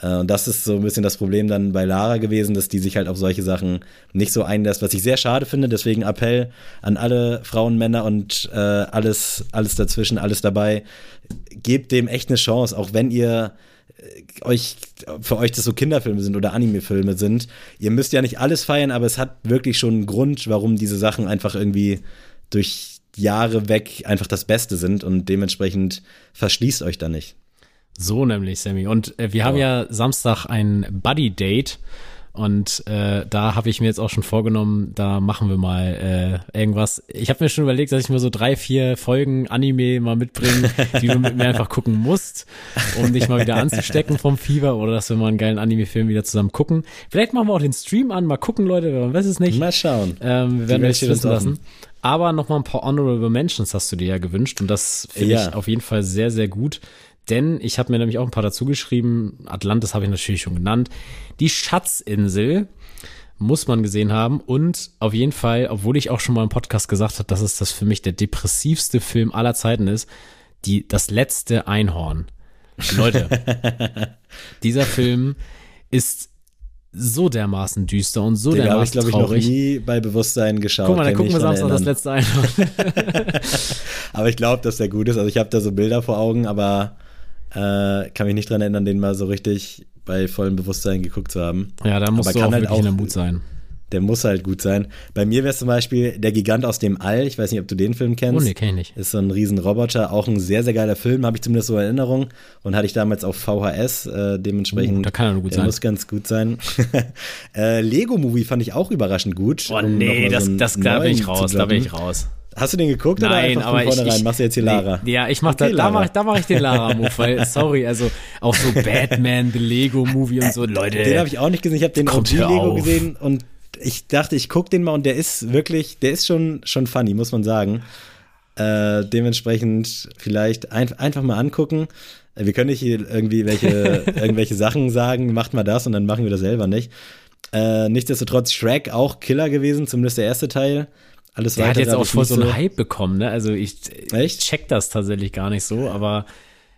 Äh, und das ist so ein bisschen das Problem dann bei Lara gewesen, dass die sich halt auf solche Sachen nicht so einlässt, was ich sehr schade finde. Deswegen Appell an alle Frauen, Männer und äh, alles, alles dazwischen, alles dabei. Gebt dem echt eine Chance, auch wenn ihr euch, für euch das so Kinderfilme sind oder Animefilme sind. Ihr müsst ja nicht alles feiern, aber es hat wirklich schon einen Grund, warum diese Sachen einfach irgendwie durch Jahre weg einfach das Beste sind und dementsprechend verschließt euch da nicht. So nämlich, Sammy. Und äh, wir haben ja Samstag ein Buddy Date und äh, da habe ich mir jetzt auch schon vorgenommen, da machen wir mal äh, irgendwas. Ich habe mir schon überlegt, dass ich mir so drei, vier Folgen Anime mal mitbringe, die du mit mir einfach gucken musst, um dich mal wieder anzustecken vom Fieber oder dass wir mal einen geilen Anime-Film wieder zusammen gucken. Vielleicht machen wir auch den Stream an, mal gucken, Leute, man weiß es nicht. Mal schauen. Ähm, wir werden euch wissen lassen. Aber noch mal ein paar Honorable Mentions hast du dir ja gewünscht und das finde ja. ich auf jeden Fall sehr, sehr gut. Denn ich habe mir nämlich auch ein paar dazu geschrieben. Atlantis habe ich natürlich schon genannt. Die Schatzinsel muss man gesehen haben. Und auf jeden Fall, obwohl ich auch schon mal im Podcast gesagt habe, dass es das für mich der depressivste Film aller Zeiten ist, die, das letzte Einhorn. Leute, dieser Film ist so dermaßen düster und so Den dermaßen ich, glaube ich, noch nie bei Bewusstsein geschaut. Guck mal, dann gucken wir Samstag das letzte Einhorn. aber ich glaube, dass der gut ist. Also ich habe da so Bilder vor Augen, aber äh, kann mich nicht dran erinnern, den mal so richtig bei vollem Bewusstsein geguckt zu haben. Ja, da muss auch halt wirklich auch, in der Mut sein. Der muss halt gut sein. Bei mir wäre es zum Beispiel Der Gigant aus dem All. Ich weiß nicht, ob du den Film kennst. Oh, nee, kenn ich nicht. Ist so ein Riesenroboter. Auch ein sehr, sehr geiler Film, habe ich zumindest so in Erinnerung. Und hatte ich damals auf VHS. Äh, dementsprechend. Uh, da kann er nur gut sein. Muss ganz gut sein. äh, Lego Movie fand ich auch überraschend gut. Oh, um nee, das, so das, da bin ich raus. Da bin ich raus. Hast du den geguckt Nein, oder aber von vornherein? Ich, Machst du jetzt hier Lara? Nee, ja, ich mach okay, da, da mache mach ich den Lara-Move, weil, sorry, also auch so Batman, The Lego-Movie und so, Leute. Den habe ich auch nicht gesehen, ich habe den OG Lego gesehen und ich dachte, ich gucke den mal und der ist wirklich, der ist schon, schon funny, muss man sagen. Äh, dementsprechend vielleicht ein, einfach mal angucken. Wir können nicht hier irgendwie welche, irgendwelche Sachen sagen, macht mal das und dann machen wir das selber nicht. Äh, nichtsdestotrotz Shrek auch Killer gewesen, zumindest der erste Teil. Alles der hat jetzt auch voll so einen Hype bekommen, ne? Also ich, ich check das tatsächlich gar nicht so, aber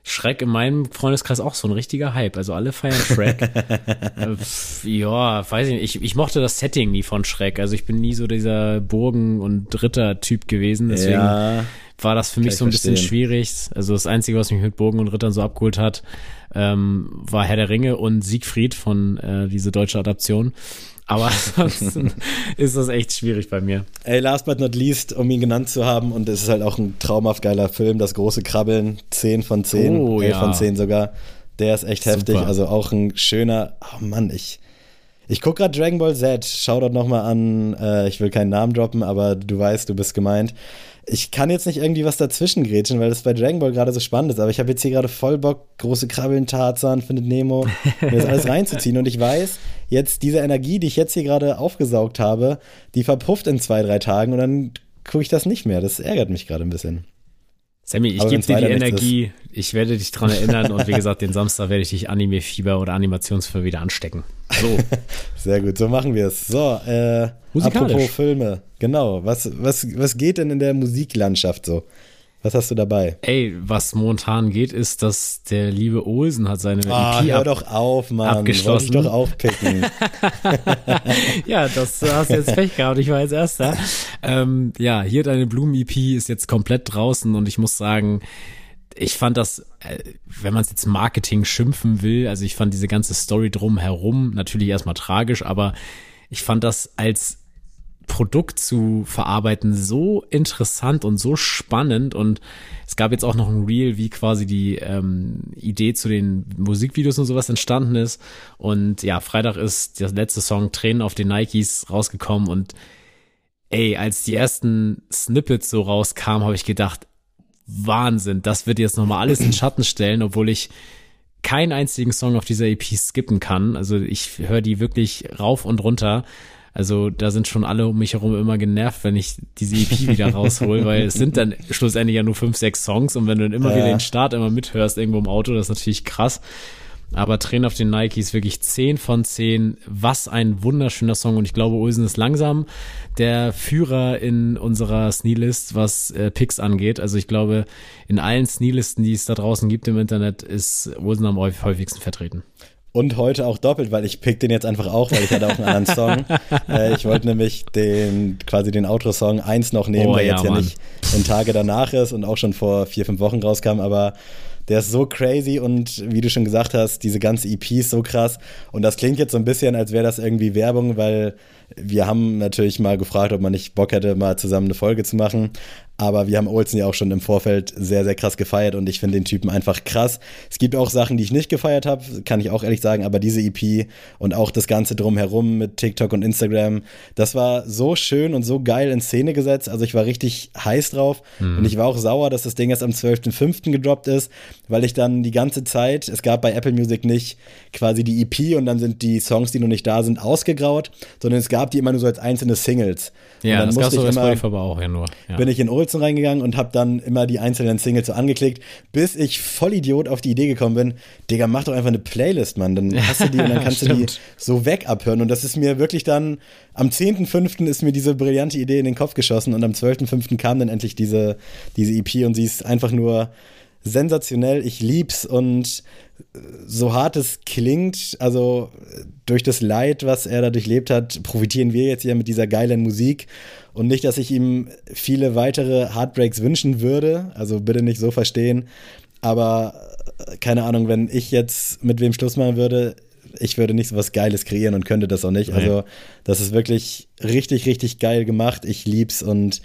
Shrek in meinem Freundeskreis auch so ein richtiger Hype. Also alle feiern Shrek. äh, ja, weiß ich nicht. Ich, ich mochte das Setting nie von Shrek. Also ich bin nie so dieser Burgen- und Ritter-Typ gewesen. Deswegen ja, war das für mich so ein verstehen. bisschen schwierig. Also das Einzige, was mich mit Burgen und Rittern so abgeholt hat, ähm, war Herr der Ringe und Siegfried von äh, diese deutsche Adaption. Aber ansonsten ist das echt schwierig bei mir. Ey, last but not least, um ihn genannt zu haben, und es ist halt auch ein traumhaft geiler Film, das große Krabbeln, 10 von 10, oh, 11 ja. von 10 sogar. Der ist echt Super. heftig, also auch ein schöner, oh Mann, ich, ich gucke gerade Dragon Ball Z, schau dort nochmal an, äh, ich will keinen Namen droppen, aber du weißt, du bist gemeint ich kann jetzt nicht irgendwie was dazwischen grätschen, weil das bei Dragon Ball gerade so spannend ist, aber ich habe jetzt hier gerade voll Bock, große Krabbeln, Tarzan, findet Nemo, mir das alles reinzuziehen und ich weiß, jetzt diese Energie, die ich jetzt hier gerade aufgesaugt habe, die verpufft in zwei, drei Tagen und dann gucke ich das nicht mehr. Das ärgert mich gerade ein bisschen. Sammy, ich gebe dir die Energie, ich werde dich dran erinnern und wie gesagt, den Samstag werde ich dich Anime-Fieber oder Animationsfieber wieder anstecken. So. Sehr gut, so machen wir es. So, äh, apropos Filme, genau, was, was, was geht denn in der Musiklandschaft so? Was hast du dabei? Ey, was momentan geht, ist, dass der liebe Olsen hat seine oh, EP hör ab doch auf, Mann. abgeschlossen. Wollte ich doch aufpicken. ja, das hast du jetzt Pech gehabt. Ich war jetzt Erster. Ähm, ja, hier deine Blumen-EP ist jetzt komplett draußen und ich muss sagen, ich fand das, äh, wenn man es jetzt Marketing schimpfen will, also ich fand diese ganze Story drumherum natürlich erstmal tragisch, aber ich fand das als Produkt zu verarbeiten so interessant und so spannend und es gab jetzt auch noch ein Reel, wie quasi die ähm, Idee zu den Musikvideos und sowas entstanden ist und ja, Freitag ist der letzte Song Tränen auf den Nikes rausgekommen und ey, als die ersten Snippets so rauskamen, habe ich gedacht, Wahnsinn, das wird jetzt nochmal alles in Schatten stellen, obwohl ich keinen einzigen Song auf dieser EP skippen kann. Also ich höre die wirklich rauf und runter also da sind schon alle um mich herum immer genervt, wenn ich diese EP wieder raushol, weil es sind dann schlussendlich ja nur fünf, sechs Songs und wenn du dann immer ja. wieder den Start immer mithörst irgendwo im Auto, das ist natürlich krass. Aber Tränen auf den Nikes wirklich 10 von 10. Was ein wunderschöner Song. Und ich glaube, Olsen ist langsam der Führer in unserer Sneelist, was äh, Picks angeht. Also ich glaube, in allen Sneelisten, die es da draußen gibt im Internet, ist Olsen am häufigsten vertreten. Und heute auch doppelt, weil ich pick den jetzt einfach auch, weil ich hatte auch einen anderen Song. äh, ich wollte nämlich den, quasi den Outro-Song 1 noch nehmen, oh, der ja, jetzt ja Mann. nicht in Tage danach ist und auch schon vor vier, fünf Wochen rauskam, aber der ist so crazy und wie du schon gesagt hast, diese ganze EP ist so krass. Und das klingt jetzt so ein bisschen, als wäre das irgendwie Werbung, weil wir haben natürlich mal gefragt, ob man nicht Bock hätte, mal zusammen eine Folge zu machen. Aber wir haben Olsen ja auch schon im Vorfeld sehr, sehr krass gefeiert und ich finde den Typen einfach krass. Es gibt auch Sachen, die ich nicht gefeiert habe, kann ich auch ehrlich sagen, aber diese EP und auch das Ganze drumherum mit TikTok und Instagram, das war so schön und so geil in Szene gesetzt. Also ich war richtig heiß drauf mhm. und ich war auch sauer, dass das Ding erst am 12.05. gedroppt ist, weil ich dann die ganze Zeit, es gab bei Apple Music nicht quasi die EP und dann sind die Songs, die noch nicht da sind, ausgegraut, sondern es gab die immer nur so als einzelne Singles. Ja, das gab es bei immer, aber auch ja nur. Ja. Bin ich in Olsen reingegangen und habe dann immer die einzelnen Singles so angeklickt, bis ich voll Idiot auf die Idee gekommen bin, Digga, mach doch einfach eine Playlist, Mann. Dann hast du die und dann kannst du die so weg abhören. Und das ist mir wirklich dann, am 10.5. ist mir diese brillante Idee in den Kopf geschossen und am 12.5. kam dann endlich diese, diese EP und sie ist einfach nur sensationell. Ich lieb's und so hart es klingt, also durch das Leid, was er da durchlebt hat, profitieren wir jetzt ja mit dieser geilen Musik. Und nicht, dass ich ihm viele weitere Heartbreaks wünschen würde, also bitte nicht so verstehen. Aber äh, keine Ahnung, wenn ich jetzt mit wem Schluss machen würde, ich würde nicht so was Geiles kreieren und könnte das auch nicht. Also, das ist wirklich richtig, richtig geil gemacht. Ich lieb's und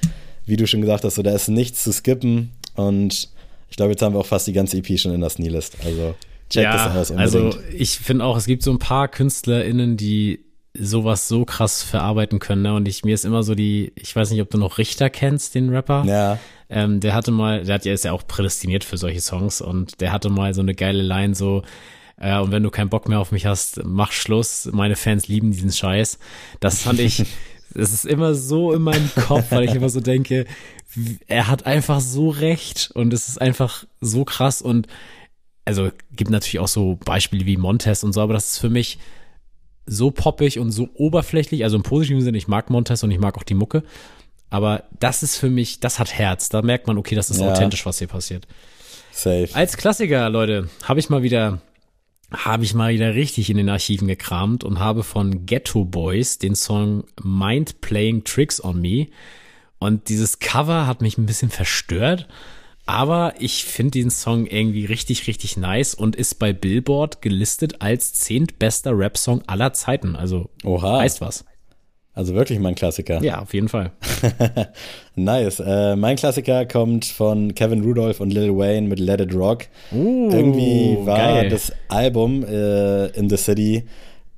wie du schon gesagt hast, so, da ist nichts zu skippen. Und ich glaube, jetzt haben wir auch fast die ganze EP schon in der Sneelist. Also, check ja, das aus. Unbedingt. Also, ich finde auch, es gibt so ein paar KünstlerInnen, die sowas so krass verarbeiten können. Ne? Und ich, mir ist immer so die, ich weiß nicht, ob du noch Richter kennst, den Rapper. Ja. Ähm, der hatte mal, der hat ja ist ja auch prädestiniert für solche Songs und der hatte mal so eine geile Line so, äh, und wenn du keinen Bock mehr auf mich hast, mach Schluss. Meine Fans lieben diesen Scheiß. Das fand ich, das ist immer so in meinem Kopf, weil ich immer so denke, er hat einfach so recht und es ist einfach so krass und also gibt natürlich auch so Beispiele wie Montes und so, aber das ist für mich so poppig und so oberflächlich, also im positiven Sinne, ich mag Montes und ich mag auch die Mucke, aber das ist für mich, das hat Herz, da merkt man, okay, das ist ja. authentisch, was hier passiert. Safe. Als Klassiker, Leute, habe ich mal wieder habe ich mal wieder richtig in den Archiven gekramt und habe von Ghetto Boys den Song Mind Playing Tricks on Me. Und dieses Cover hat mich ein bisschen verstört. Aber ich finde den Song irgendwie richtig, richtig nice und ist bei Billboard gelistet als zehntbester Rap-Song aller Zeiten. Also Oha. heißt was. Also wirklich mein Klassiker. Ja, auf jeden Fall. nice. Äh, mein Klassiker kommt von Kevin Rudolph und Lil Wayne mit Let It Rock. Uh, Irgendwie war geil. das Album äh, in the City.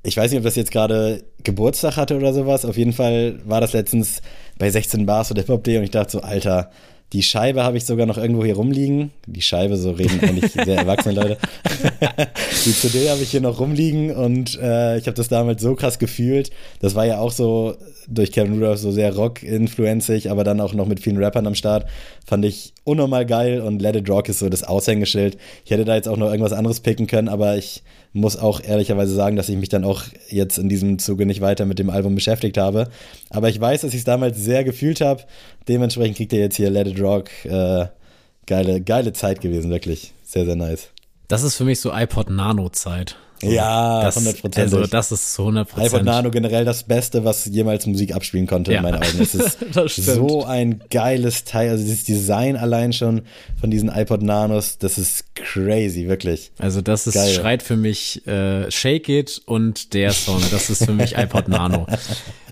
Ich weiß nicht, ob das jetzt gerade Geburtstag hatte oder sowas. Auf jeden Fall war das letztens bei 16 Bars oder Hip-Hop-Day und ich dachte so, Alter, die Scheibe habe ich sogar noch irgendwo hier rumliegen. Die Scheibe, so reden eigentlich sehr erwachsene Leute. die CD habe ich hier noch rumliegen und äh, ich habe das damals so krass gefühlt. Das war ja auch so durch Kevin Rudolph so sehr rock-influenzig, aber dann auch noch mit vielen Rappern am Start. Fand ich unnormal geil und Let It Rock ist so das Aushängeschild. Ich hätte da jetzt auch noch irgendwas anderes picken können, aber ich muss auch ehrlicherweise sagen, dass ich mich dann auch jetzt in diesem Zuge nicht weiter mit dem Album beschäftigt habe. Aber ich weiß, dass ich es damals sehr gefühlt habe. Dementsprechend kriegt ihr jetzt hier Let It Rock. Äh, geile, geile Zeit gewesen, wirklich. Sehr, sehr nice. Das ist für mich so iPod Nano-Zeit. Ja, das, 100%. Also das ist zu 100%. iPod Nano generell das Beste, was jemals Musik abspielen konnte, ja. in meinen Augen. Es ist so ein geiles Teil. Also dieses Design allein schon von diesen iPod Nanos, das ist crazy, wirklich. Also das ist, Geil. schreit für mich äh, Shake It und der Song, das ist für mich iPod Nano.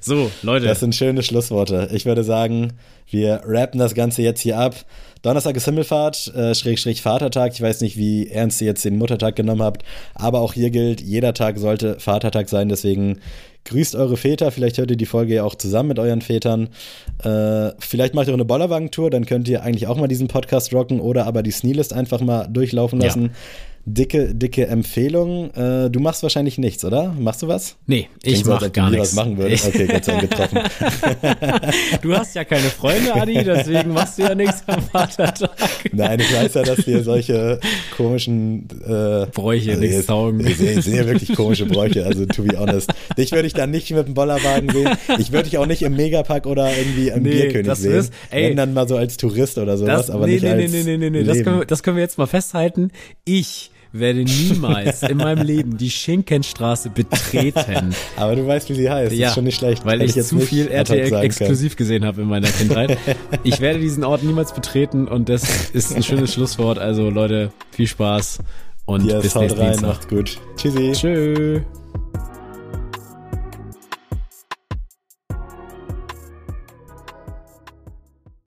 So, Leute. Das sind schöne Schlussworte. Ich würde sagen, wir rappen das Ganze jetzt hier ab. Donnerstag ist Himmelfahrt, äh, Schrägstrich Vatertag. Ich weiß nicht, wie ernst ihr jetzt den Muttertag genommen habt, aber auch hier gilt, jeder Tag sollte Vatertag sein. Deswegen grüßt eure Väter. Vielleicht hört ihr die Folge ja auch zusammen mit euren Vätern. Äh, vielleicht macht ihr auch eine Bollerwagen-Tour, dann könnt ihr eigentlich auch mal diesen Podcast rocken oder aber die Sneelist einfach mal durchlaufen lassen. Ja dicke, dicke Empfehlung. Äh, du machst wahrscheinlich nichts, oder? Machst du was? Nee, ich Klingt mach gar nichts. was machen würdest. Okay, Gott sei Dank getroffen. du hast ja keine Freunde, Adi, deswegen machst du ja nichts am Vatertag. Nein, ich weiß ja, dass dir solche komischen äh, Bräuche also nichts taugen. Ich sehe seh wirklich komische Bräuche, also to be honest. Dich würde ich dann nicht mit dem Bollerwagen sehen. Ich würde dich auch nicht im Megapack oder irgendwie im nee, Bierkönig sehen. Ist, ey, Wenn dann mal so als Tourist oder sowas, das, aber nee, nicht nee, als Nee, nee, nee, nee, das können, wir, das können wir jetzt mal festhalten. Ich werde niemals in meinem Leben die Schinkenstraße betreten. Aber du weißt, wie sie heißt. Ja, ist schon nicht schlecht. Weil ich, ich zu viel RTL exklusiv gesehen habe in meiner Kindheit. ich werde diesen Ort niemals betreten und das ist ein schönes Schlusswort. Also Leute, viel Spaß und yes, bis nächsten rein, Dienstag. Macht's gut. Tschüssi. Tschüss.